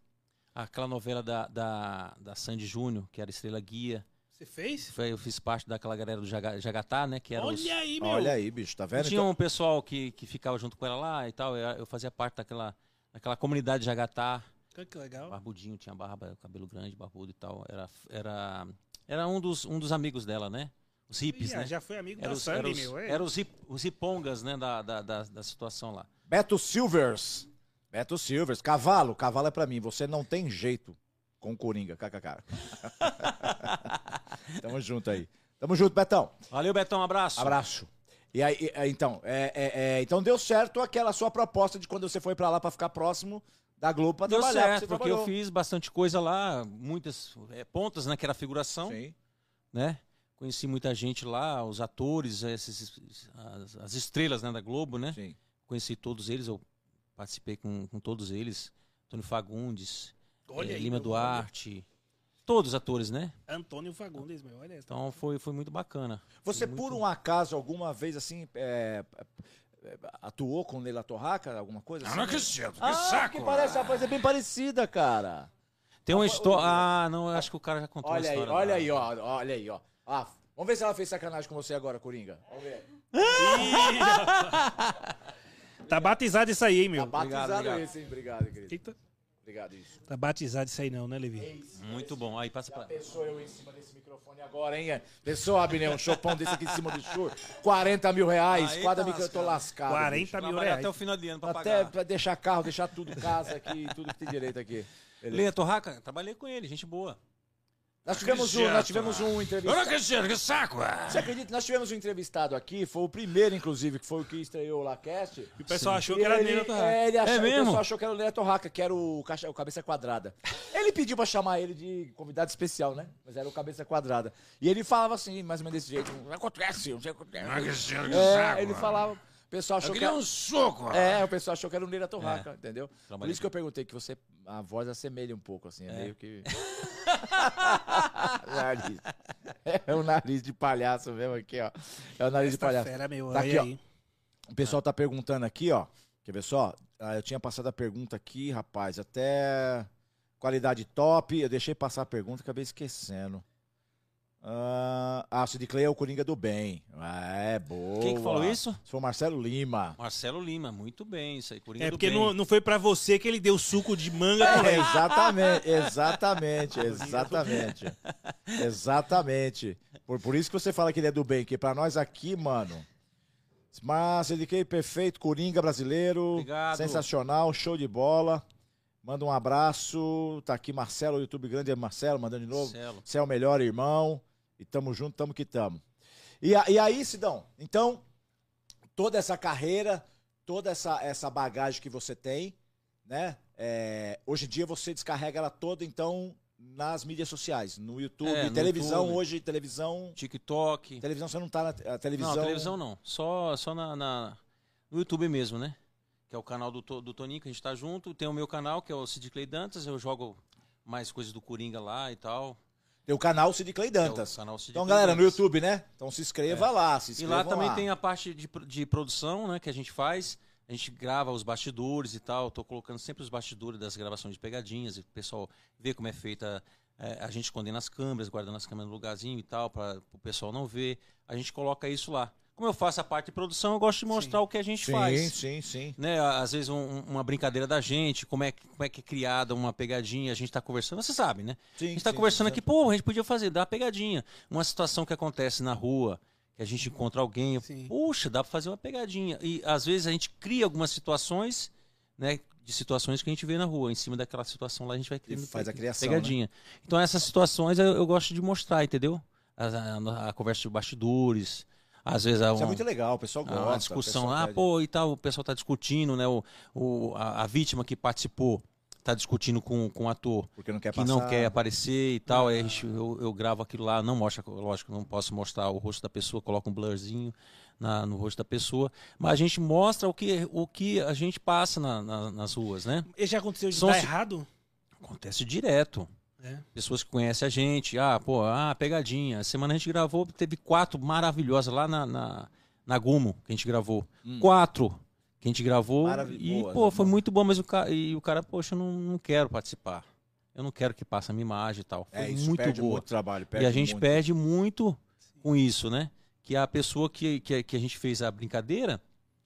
Aquela novela da, da, da Sandy Júnior, que era Estrela Guia. Você fez? Foi- Eu fiz parte daquela galera do Jaga- Jagatá, né? Que era os, Olha aí, meu. Olha aí, bicho, tá vendo? Tinha Então- um pessoal que, que ficava junto com ela lá e tal. Eu, eu fazia parte daquela, daquela comunidade de Jagatá. Que- legal. Barbudinho, tinha barba, cabelo grande, barbudo e tal. Era, era, era um, dos, um dos amigos dela, né? Os hippies, né? Já foi amigo Era da os, era Sandy, os, meu. é. era os, hip- os hipongas, né? Da, da, da, da situação lá. Beto Silvers. Beto Silvers. Cavalo, cavalo é pra mim. Você não tem jeito com o Coringa. KKK. Tamo junto aí. Tamo junto, Betão. Valeu, Betão, um abraço. Abraço. E aí, e- é, então, é, é, é, então deu certo aquela sua proposta de quando você foi pra lá pra ficar próximo da Globo pra Deu trabalhar. certo, porque trabalhou. eu fiz bastante coisa lá, muitas é, pontas, né? Que era figuração, Sim. né? Conheci muita gente lá, os atores, esses, as, as estrelas né, da Globo, né? Sim. Conheci todos eles, eu participei com, com todos eles. Antônio Fagundes, Olha aí, Lima. Duarte, todos os atores, né? Antônio Fagundes, meu. Olha essa. Então foi, foi muito bacana. Você, Foi por muito- um acaso, alguma vez assim, é, é, atuou com Leila Torraca, alguma coisa assim? acredito, que Ah, que parece, rapaz, é bem parecida, cara. Tem uma história. Ah, não, eu acho que o cara já contou a Olha aí, história. olha da- aí, ó, olha aí, ó. Ah, vamos ver se ela fez sacanagem com você agora, Coringa. Vamos ver. Tá batizado isso aí, hein, meu. Tá batizado obrigado. esse, hein? Obrigado, querido. Eita. Obrigado, isso. Tá batizado isso aí não, né, Levi? Muito bom. Aí passa pra. Pensou eu em cima desse microfone agora, hein? Pensou, Abner, um chopão desse aqui em cima do show? 40 mil reais, Aí quadra tá que eu tô lascado. 40 bicho. mil reais. até o final de ano pra Até pagar. pra deixar carro, deixar tudo, casa aqui, tudo que tem direito aqui. Leia Torraca, trabalhei com ele, gente boa. Nós tivemos um, nós tivemos um Eu não entrevistado. acredito, que saco! ah. Você acredita? Nós tivemos um entrevistado aqui, foi o primeiro, inclusive, que foi o que estreou lá cast. E o pessoal achou E que era ele, Torraca. é, ele achou, É O mesmo? pessoal achou que era o Neto Raca, que era o, o Cabeça Quadrada. Ele pediu pra chamar ele de convidado especial, né? Mas era o Cabeça Quadrada. E ele falava assim, mais ou menos desse jeito. Não acontece, não sei o que Eu não acontece. acredito, que É, saco! ele ah. falava. O pessoal Eu achou que queria era, um soco! É, o pessoal achou que era o Neira Torraca, entendeu? Por Trabalhei isso que eu perguntei que você. A voz assemelha um pouco, assim, é, É. meio que. nariz. É o nariz de palhaço mesmo aqui, ó. É o nariz de Esta palhaço. fera, meu. Tá aqui, ó. aí. O pessoal tá perguntando aqui, ó. Quer ver só? Ah, eu tinha passado a pergunta aqui, rapaz. Até qualidade top. Eu deixei passar a pergunta, acabei esquecendo. Ah, ah, o Sid Clay é o Coringa do Bem. Ah, é boa. Quem que falou isso? Isso foi o Marcelo Lima. Marcelo Lima, muito bem, isso aí. Coringa É do porque bem. não, não foi pra você que ele deu suco de manga com É, exatamente, exatamente, exatamente. Exatamente. Por, por isso que você fala que ele é do bem, que pra nós aqui, mano. Mas que perfeito, Coringa brasileiro. Obrigado. Sensacional, show de bola. Manda um abraço. Tá aqui Marcelo, o YouTube grande é Marcelo, mandando de novo. Marcelo. Você é o melhor irmão. E tamo junto, tamo que tamo. E, e aí, Sidão, então, toda essa carreira, toda essa, essa bagagem que você tem, né? é, hoje em dia você descarrega ela toda, então, nas mídias sociais, no YouTube, É, no televisão, YouTube. hoje, televisão. TikTok. Televisão você não tá na televisão. Não, televisão não. Só, só na, na- no YouTube mesmo, né? Que é o canal do, do Toninho, que a gente tá junto. Tem o meu canal, que é o Sid Clay Dantas. Eu jogo mais coisas do Coringa lá e tal. Tem o canal Sid Clay é Dantas. canal Sid Então, Clay galera, no Dantas. YouTube, né? Então se inscreva lá, se E inscreva lá também tem a parte de, de produção, né? Que a gente faz. A gente grava os bastidores e tal. Tô colocando sempre os bastidores das gravações de pegadinhas. E o pessoal vê como é feita. é, a gente escondendo as câmeras, guardando as câmeras no lugarzinho e tal, para o pessoal não ver. A gente coloca isso lá. Como eu faço a parte de produção, eu gosto de mostrar o que a gente Sim, faz. sim, sim. né, às vezes um- uma brincadeira da gente, como é, que- como é que é criada uma pegadinha, a gente tá conversando, você sabe, né? Sim, a gente tá sim, conversando sim. aqui, pô, a gente podia fazer, dar uma pegadinha. Uma situação que acontece na rua, que a gente encontra alguém, Sim. puxa, dá pra fazer uma pegadinha. E às vezes a gente cria algumas situações, né, de situações que a gente vê na rua, em cima daquela situação lá a gente vai criando faz a criação, pegadinha. Então essas situações eu, eu gosto de mostrar, entendeu? A, a- a conversa de bastidores, às vezes a, Isso é muito legal, o pessoal gosta. a o discussão, ah, pede. pô, e tal, o pessoal tá discutindo, né? O, o, a, a vítima que participou tá discutindo com, com o ator Porque não quer que passar. não quer aparecer e tal. Aí a gente, eu, eu gravo aquilo lá, não mostra, lógico, não posso mostrar o rosto da pessoa, coloco um blurzinho na, no rosto da pessoa, mas a gente mostra o que, o que a gente passa na- na- nas ruas, né? E já aconteceu de São dar errado? Acontece direto. É. Pessoas que conhecem a gente, ah, pô, ah, pegadinha. Semana a gente gravou, teve quatro maravilhosas lá na, na, na Gumo, que a gente gravou. Quatro que a gente gravou. E, pô, né, foi mano? muito bom, mas o cara, e o cara, poxa, eu não, não quero participar. Eu não quero que passe a minha imagem e tal. Foi É, isso muito perde boa. muito trabalho. e perde a gente muito. perde muito com isso, né? Que a pessoa que, que, que a gente fez a brincadeira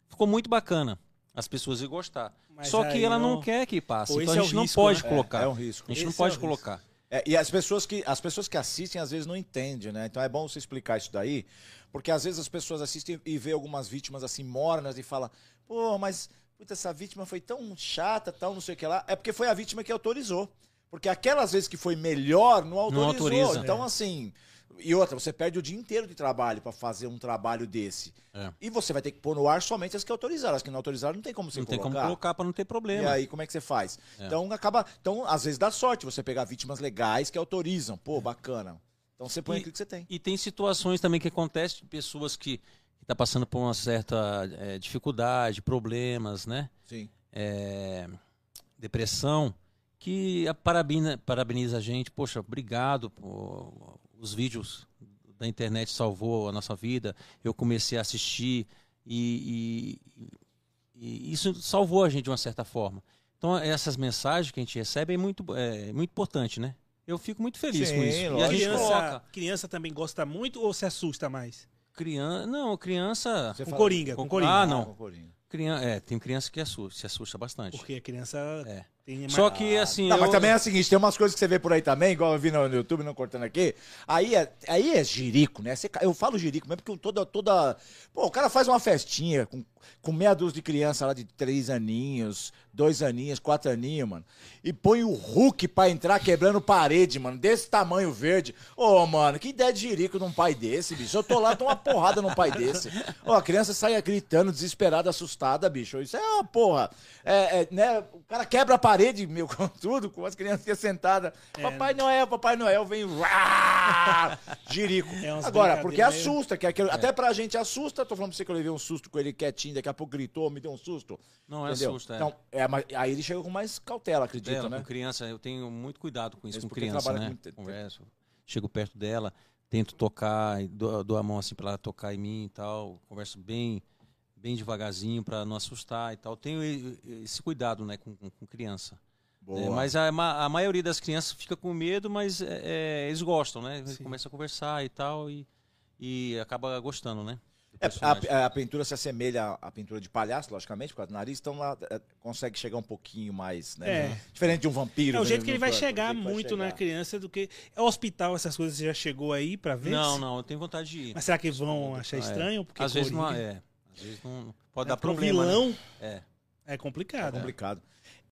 ficou muito bacana. As pessoas iam gostar. Mas Só que ela não não- quer que passe. Pô, Então a é gente não risco, pode né? colocar. É, é um risco. A gente não Esse é pode o colocar. É, e as pessoas, que, as pessoas que assistem às vezes não entendem, né? Então é bom você explicar isso daí, porque às vezes as pessoas assistem e vê algumas vítimas assim mornas e fala, pô, mas puta, essa vítima foi tão chata, tal, não sei o que lá. É porque foi a vítima que autorizou. Porque aquelas vezes que foi melhor, não autorizou. autoriza. Então, assim. E outra, você perde o dia inteiro de trabalho pra fazer um trabalho desse. É. E você vai ter que pôr no ar somente as que autorizaram. As que não autorizaram não tem como você Não tem colocar. como colocar para não ter E problema. aí, como é que você faz? É. Então, acaba. Então, às vezes dá sorte você pegar vítimas legais que autorizam. Pô, bacana. Então você põe E- aquilo que você tem. E tem situações também que acontecem de pessoas que estão passando por uma certa eh, dificuldade, problemas, né? Sim. É, depressão, que a parabeniza, parabeniza a gente. Poxa, obrigado. Por, os vídeos da internet salvou a nossa vida. Eu comecei a assistir e, e- e isso salvou a gente de uma certa forma. Então, essas mensagens que a gente recebe é muito, é, muito importante, né? Eu fico muito feliz Sim, com isso. E a lógico. gente Criança, coloca. criança também gosta muito ou se assusta mais? Criança. Não, criança. Você Com fala- Coringa, com com- Coringa. Ah, não. com Coringa. criança é, tem criança que assusta, se assusta bastante. Porque a criança É. Só que assim. Não, mas eu- também é o seguinte, tem umas coisas que você vê por aí também, igual eu vi no, no YouTube, não cortando aqui. Aí é, aí é jirico, né? Você eu falo jirico mesmo porque toda, toda. Pô, o cara faz uma festinha com, com meia dúzia de criança lá de três aninhos, dois aninhos, quatro aninhos, mano. E põe o Hulk pra entrar quebrando parede, mano, desse tamanho verde. Ô, mano, que ideia de jirico num pai desse, bicho. Eu tô lá, tô uma porrada num pai desse. Ó, a criança sai gritando, desesperada, assustada, bicho. Isso é uma porra. É, é, né? O cara quebra a parede, meu, com tudo, com as crianças sentadas. É. Papai Noel, Papai Noel vem. Jirico. É Agora, porque assusta, que é aquilo, até pra gente assusta. Tô falando pra você que eu levei um susto com ele quietinho, daqui a pouco gritou, me deu um susto. Não é entendeu? susto, é. Então, é, mas aí ele chega com mais cautela, acredito, dela, né? com criança, eu tenho muito cuidado com isso, Isso com criança, né? com Converso, chego perto dela, tento tocar, dou, dou a mão assim para ela tocar em mim e tal, converso bem bem devagarzinho para não assustar e tal. Tenho esse cuidado, né, com, com- criança. É, mas a, a maioria das crianças fica com medo, mas é, é, eles gostam, né? Sim. Começa a conversar e tal e, e acaba gostando, né? É, personagem. a, a pintura se assemelha à pintura de palhaço, logicamente, por causa do nariz, então lá, é, consegue chegar um pouquinho mais, né? É. Diferente de um vampiro. É o né? jeito que ele vai chegar o vai muito na chegar. criança do que. É hospital, essas coisas, você já chegou aí pra ver? Não, não, eu tenho vontade de ir. Mas será que vão achar É. estranho? Porque às vezes não é. Às vezes não pode é dar pra um problema. né? vilão É. é É complicado. complicado.